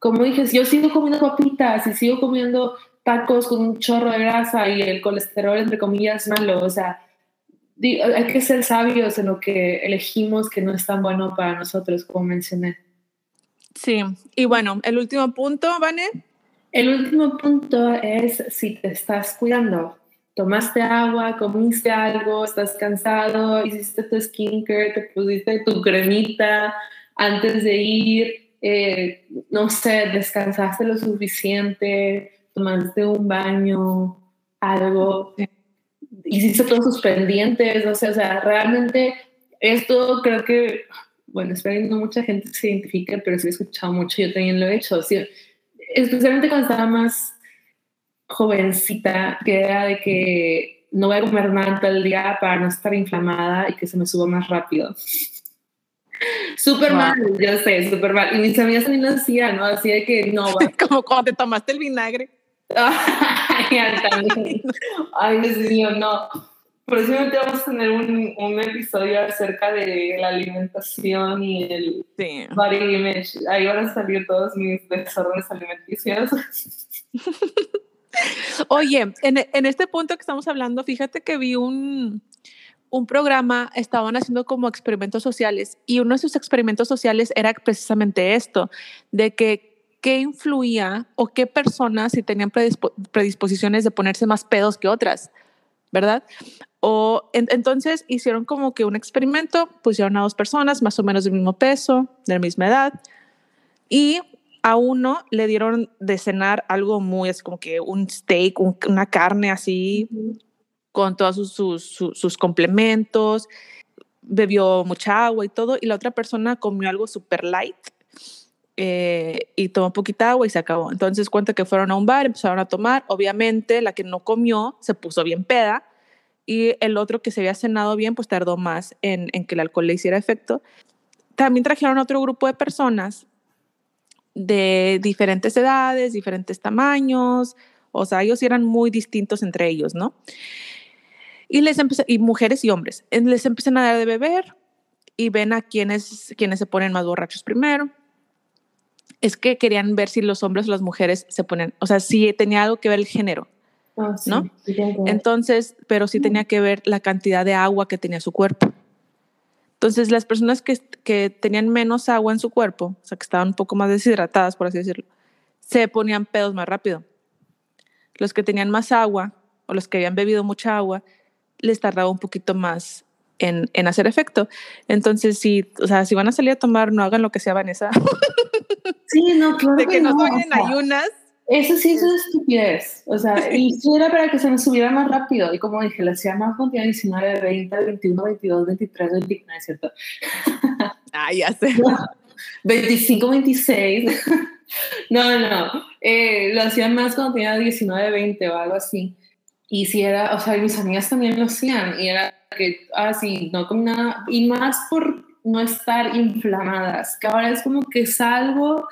como dije, yo sigo comiendo papitas y sigo comiendo tacos con un chorro de grasa y el colesterol, entre comillas, malo, o sea, hay que ser sabios en lo que elegimos que no es tan bueno para nosotros, como mencioné. Sí, y bueno, el último punto, Vane. El último punto es si te estás cuidando. Tomaste agua, comiste algo, estás cansado, hiciste tu skincare, te pusiste tu cremita antes de ir, eh, no sé, descansaste lo suficiente, tomaste un baño, algo, hiciste todos sus pendientes, no sé, o sea, realmente esto creo que, bueno, espero que no mucha gente se identifique, pero sí he escuchado mucho, yo también lo he hecho, especialmente cuando estaba más jovencita, que era de que no voy a comer nada todo el día para no estar inflamada y que se me suba más rápido. Súper mal, yo sé, súper mal. Y mis amigas también lo hacían, ¿no? Así de que no. Como cuando te tomaste el vinagre. Ay, Dios mío, no. Próximamente vamos a tener un, un, episodio acerca de la alimentación y el sí. body image. Ahí van a salir todos mis desórdenes alimenticios. Oye, en, en este punto que estamos hablando, fíjate que vi un, un programa, estaban haciendo como experimentos sociales y uno de sus experimentos sociales era precisamente esto, de que qué influía o qué personas si tenían predisposiciones de ponerse más pedos que otras, ¿verdad? O entonces hicieron como que un experimento, pusieron a dos personas más o menos del mismo peso, de la misma edad, y a uno le dieron de cenar algo muy, es como que un steak, una carne así, con todos sus, sus, complementos, bebió mucha agua y todo, y la otra persona comió algo super light, eh, y tomó poquita agua y se acabó. Entonces cuenta que fueron a un bar, empezaron a tomar. Obviamente la que no comió se puso bien peda y el otro que se había cenado bien pues tardó más en, en que el alcohol le hiciera efecto. También trajeron otro grupo de personas de diferentes edades, diferentes tamaños, o sea, ellos eran muy distintos entre ellos, ¿no? Y, les y mujeres y hombres, les empiezan a dar de beber y ven a quienes, quienes se ponen más borrachos primero. Es que querían ver si los hombres o las mujeres se ponen, o sea, si tenía algo que ver el género, ah, ¿no? Entonces, pero sí tenía que ver la cantidad de agua que tenía su cuerpo. Entonces, las personas que, que tenían menos agua en su cuerpo, o sea, que estaban un poco más deshidratadas, por así decirlo, se ponían pedos más rápido. Los que tenían más agua o los que habían bebido mucha agua, les tardaba un poquito más en, en, hacer efecto. Entonces, si, o sea, si van a salir a tomar, no hagan lo que sea Vanessa. Sí, no, claro. De que, no, no en ayunas. Eso sí es una estupidez. O sea, y si era para que se me subiera más rápido. Y como dije, le hacía más cantidad 19, 20, 21, 22, 23, 29, ¿cierto? Ah, ya sé. 25, 26. no, no. Eh, lo hacía más cuando tenía 19, 20 o algo así. Y si era, o sea, mis amigas también lo hacían. Y era que, ah, sí, no con nada. Y más por no estar inflamadas, que ahora es como que salgo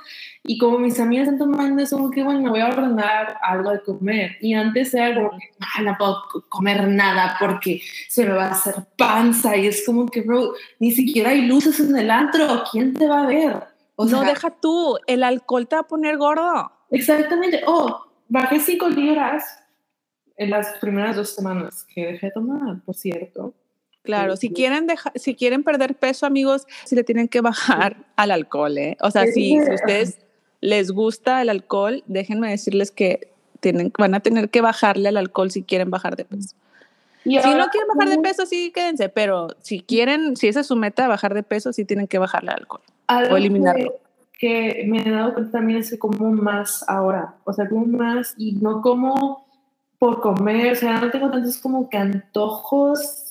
y como mis amigas están tomando es como que, bueno, voy a ordenar algo de comer. Y antes era como que, ah, no puedo comer nada porque se me va a hacer panza. Y es como que, bro, ni siquiera hay luces en el antro, ¿quién te va a ver? O no, deja tú, el alcohol te va a poner gordo. Exactamente. Oh, bajé cinco libras en las primeras dos semanas que dejé de tomar, por cierto. Claro, si quieren, dejar, si quieren perder peso, amigos, si le tienen que bajar al alcohol, ¿eh? O sea, si, si, ustedes les gusta el alcohol, déjenme decirles que tienen, van a tener que bajarle al alcohol si quieren bajar de peso. si no quieren bajar de peso, sí, quédense, pero si quieren, si esa es su meta, bajar de peso, sí tienen que bajarle al alcohol o eliminarlo. Que, que me he dado cuenta también es que como más ahora, o sea, como más y no como por comer, o sea, no tengo tantos como que antojos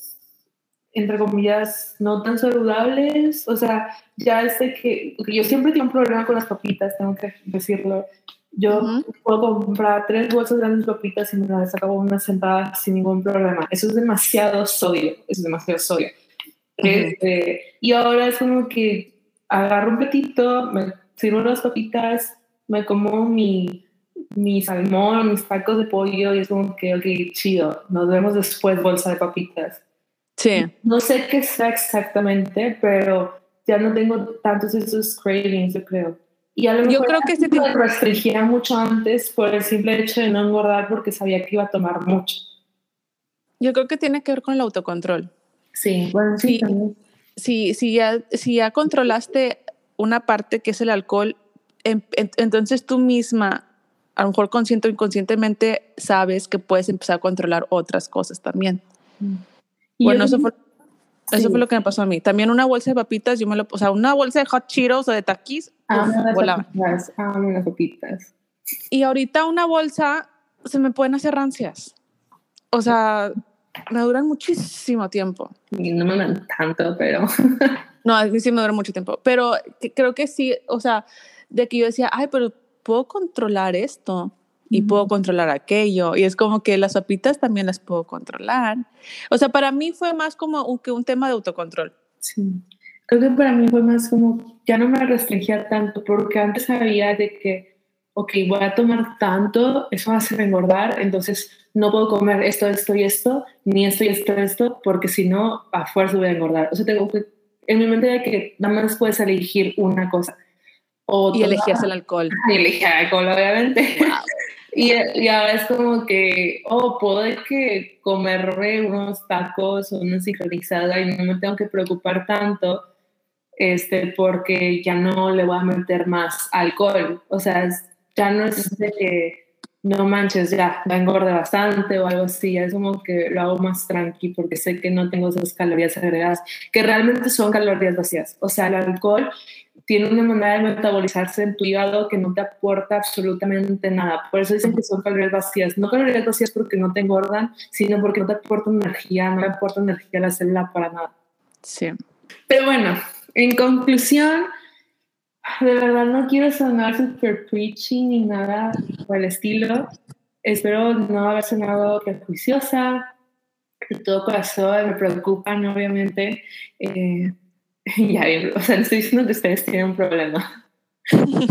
entre comillas, no tan saludables. O sea, ya de que yo siempre tengo un problema con las papitas, tengo que decirlo. Yo puedo comprar tres bolsas grandes de papitas y me las acabo una sentada sin ningún problema. Eso es demasiado sodio, es demasiado sodio. Este, y ahora es como que agarro un petito, me sirvo las papitas, me como mi, mi salmón, mis tacos de pollo y es como que, ok, chido, nos vemos después bolsa de papitas. Sí. No sé qué sea exactamente, pero ya no tengo tantos esos cravings, yo creo. Y a lo yo creo que este tipo restringía mucho antes por el simple hecho de no engordar porque sabía que iba a tomar mucho. Yo creo que tiene que ver con el autocontrol. Sí, bueno, sí, sí Si, ya, si ya controlaste una parte que es el alcohol, entonces tú misma, a lo mejor consciente o inconscientemente, sabes que puedes empezar a controlar otras cosas también. Mm. Bueno, eso fue, eso fue lo que me pasó a mí. También una bolsa de papitas, yo me lo, o sea, una bolsa de hot Cheetos o de taquis, ah, Papitas, ah, las papitas. Y ahorita una bolsa se me pueden hacer rancias. O sea, me duran muchísimo tiempo. Y no me duran tanto, pero... no, a mí sí me duran mucho tiempo. Pero creo que sí, o sea, de que yo decía, ay, pero puedo controlar esto y puedo controlar aquello. Y es como que las papitas también las puedo controlar. O sea, para mí fue más como un, que un tema de autocontrol. Sí. Creo que para mí fue más como, ya no me restringía tanto, porque antes sabía de que, ok, voy a tomar tanto, eso va a hacer engordar, entonces no puedo comer esto, esto y esto, ni esto y esto, esto, porque si no, a fuerza voy a engordar. O sea, tengo que, en mi mente de que nada más puedes elegir una cosa. O y elegías el alcohol. Y elegí el alcohol, obviamente. Y, y, ahora es como que, oh, puedo que comerme unos tacos o una sincronizada y no me tengo que preocupar tanto este, porque ya no le voy a meter más alcohol. O sea, ya no es de que no manches, ya, va a engordar bastante o algo así. Ya es como que lo hago más tranqui porque sé que no tengo esas calorías agregadas, que realmente son calorías vacías. O sea, el alcohol tiene una manera de metabolizarse en tu hígado que no te aporta absolutamente nada. Por eso dicen que son calorías vacías. No calorías vacías porque no te engordan, sino porque no te aportan energía, no te aportan energía a la célula para nada. Sí. Pero bueno, en conclusión, de verdad no quiero sonar super preaching ni nada por el estilo. Espero no haber sonado prejuiciosa. De todo corazón me preocupan, obviamente. Eh, ya bien, o sea, no estoy diciendo que ustedes tienen un problema.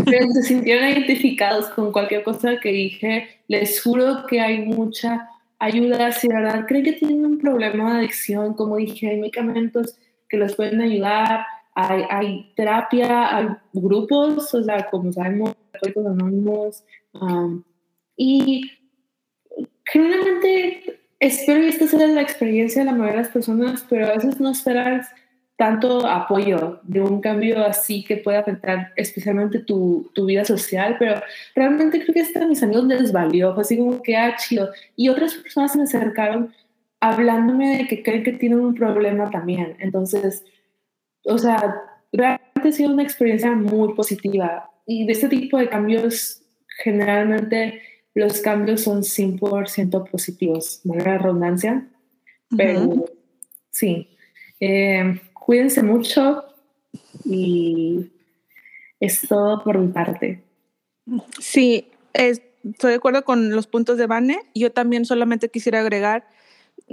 Pero se sintieron identificados con cualquier cosa que dije. Les juro que hay mucha ayuda. Si verdad creen que tienen un problema de adicción, como dije, hay medicamentos que los pueden ayudar hay, hay terapia, hay grupos, o sea, como sabemos, anónimos, um, y generalmente espero que esta sea la experiencia de la mayoría de las personas, pero a veces no esperas tanto apoyo de un cambio así que puede afectar especialmente tu, tu, vida social, pero realmente creo que esto a mis amigos les valió, fue así como que, ah, chido. Y otras personas se me acercaron hablándome de que creen que tienen un problema también. Entonces, o sea, realmente ha sido una experiencia muy positiva. Y de este tipo de cambios, generalmente los cambios son 100% positivos, la redundancia. Pero sí, eh, cuídense mucho y es todo por mi parte. Sí, estoy de acuerdo con los puntos de Vane. Yo también solamente quisiera agregar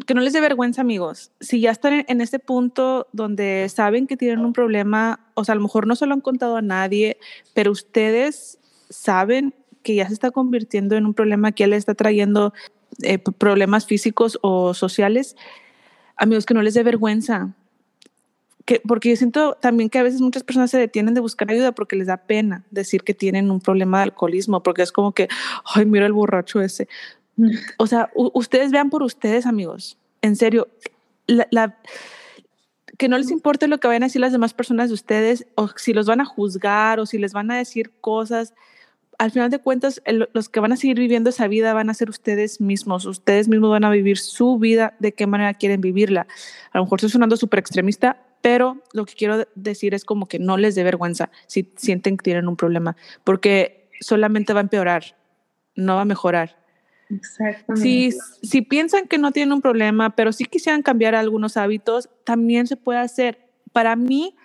que no les dé vergüenza, amigos. Si ya están en, este punto donde saben que tienen un problema, o sea, a lo mejor no se lo han contado a nadie, pero ustedes saben que ya se está convirtiendo en un problema que le está trayendo eh, problemas físicos o sociales, amigos, que no les dé vergüenza. Que, porque yo siento también que a veces muchas personas se detienen de buscar ayuda porque les da pena decir que tienen un problema de alcoholismo, porque es como que, ay, mira el borracho ese. O sea, ustedes vean por ustedes, amigos. En serio, la, que no les importe lo que vayan a decir las demás personas de ustedes, o si los van a juzgar, o si les van a decir cosas. Al final de cuentas, los que van a seguir viviendo esa vida van a ser ustedes mismos. Ustedes mismos van a vivir su vida, de qué manera quieren vivirla. A lo mejor estoy sonando súper extremista, pero lo que quiero decir es como que no les dé vergüenza si sienten que tienen un problema, porque solamente va a empeorar, no va a mejorar. Si, si piensan que no tienen un problema, pero sí quisieran cambiar algunos hábitos, también se puede hacer. Para mí,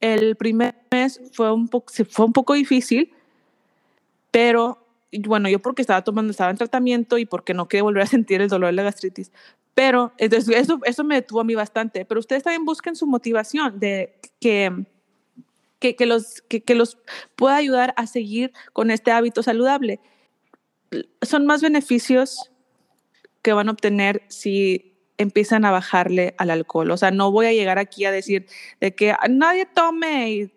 el primer mes fue un, poco, fue un poco difícil, pero bueno, yo porque estaba tomando, estaba en tratamiento y porque no quería volver a sentir el dolor de la gastritis. Pero entonces, eso, eso me detuvo a mí bastante. Pero ustedes también busquen su motivación de que, que, que los, que, que los pueda ayudar a seguir con este hábito saludable son más beneficios que van a obtener si empiezan a bajarle al alcohol. O sea, no voy a llegar aquí a decir de que nadie tome y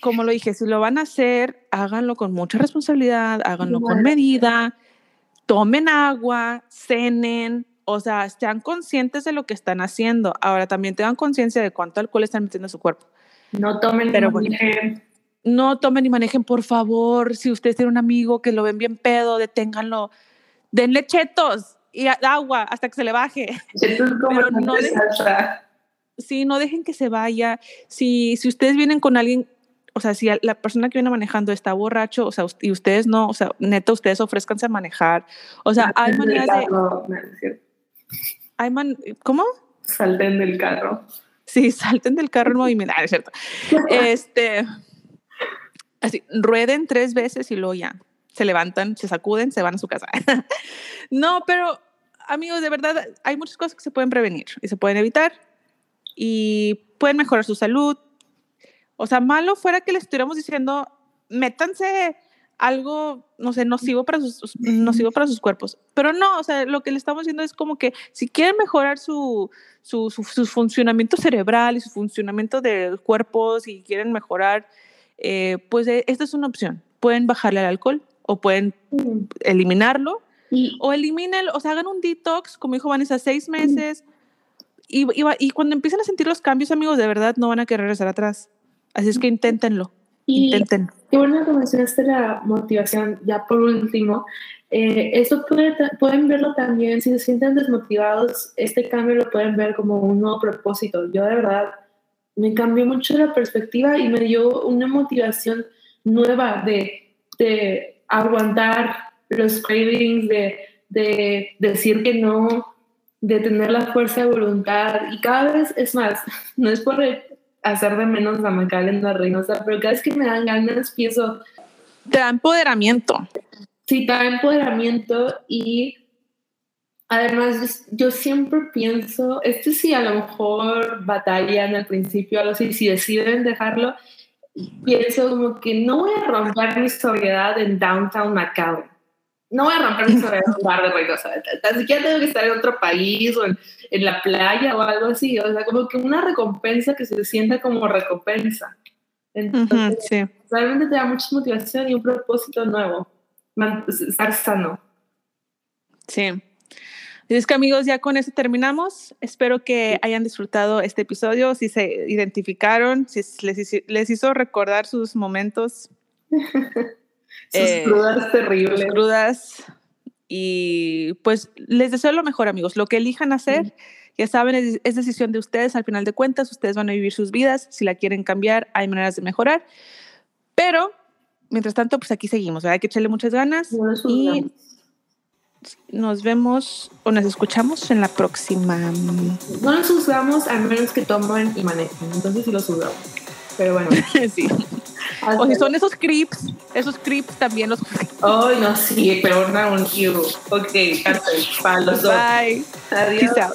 como lo dije, si lo van a hacer, háganlo con mucha responsabilidad, háganlo con medida, tomen agua, cenen, o sea, sean conscientes de lo que están haciendo. Ahora también tengan conciencia de cuánto alcohol están metiendo en su cuerpo. No tomen Pero no tomen y manejen, por favor. Si ustedes tienen un amigo que lo ven bien pedo, deténganlo. Denle chetos y agua hasta que se le baje. Pero no dejen, sí, no dejen que se vaya. Si, si ustedes vienen con alguien, o sea, si la persona que viene manejando está borracho, o sea, y ustedes no, o sea, neta, ustedes ofrezcanse a manejar. O sea, hay maneras de... Hay man, ¿Cómo? Salten del carro. Sí, salten del carro en movimiento. Ah, es cierto. Este así, rueden tres veces y luego ya se levantan, se sacuden, se van a su casa. no, pero amigos, de verdad, hay muchas cosas que se pueden prevenir y se pueden evitar y pueden mejorar su salud. O sea, malo fuera que les estuviéramos diciendo, métanse algo, no sé, nocivo para sus, nocivo para sus cuerpos. Pero no, o sea, lo que le estamos diciendo es como que si quieren mejorar su, su, su funcionamiento cerebral y su funcionamiento del cuerpo, si quieren mejorar eh, pues eh, esta es una opción. Pueden bajarle al alcohol o pueden eliminarlo o eliminen, o sea, hagan un detox, como dijo Vanessa, seis meses. Y, y, cuando empiecen a sentir los cambios, amigos, de verdad no van a querer regresar atrás. Así es que inténtenlo. Y intenten. Qué bueno que mencionaste la motivación, ya por último. Eh, esto pueden verlo también, si se sienten desmotivados, este cambio lo pueden ver como un nuevo propósito. Yo de verdad me cambió mucho la perspectiva y me dio una motivación nueva de, de aguantar los cravings, de, de, decir que no, de tener la fuerza de voluntad. Y cada vez es más, no es por hacer de menos a Macarena Reynosa, pero cada vez que me dan ganas pienso... Te da empoderamiento. Sí, te da empoderamiento y además yo siempre pienso, este sí a lo mejor batallan al principio, algo así, si deciden dejarlo, pienso como que no voy a romper mi sobriedad en downtown Macao. No voy a romper mi sobriedad en un bar de Reynosa. Ni siquiera tengo que estar en otro país o en, en, la playa o algo así. O sea, como que una recompensa que se sienta como recompensa. Entonces, sí. realmente te da mucha motivación y un propósito nuevo. Estar sano. Sí. Es que amigos, ya con eso terminamos. Espero que hayan disfrutado este episodio, si se identificaron, si les, les hizo recordar sus momentos. sus eh, crudas terribles. Sus crudas. Y pues les deseo lo mejor, amigos. Lo que elijan hacer, ya saben, es, es, decisión de ustedes. Al final de cuentas, ustedes van a vivir sus vidas. Si la quieren cambiar, hay maneras de mejorar. Pero, mientras tanto, pues aquí seguimos. Hay que echarle muchas ganas. y nos vemos o nos escuchamos en la próxima. No nos usamos a menos que tomen y manejen. Entonces sí los usamos. Pero bueno. sí. O si son esos creeps, esos creeps también los. Ay, no, sí, pero no un you. Ok, para los dos. Bye. Adiós.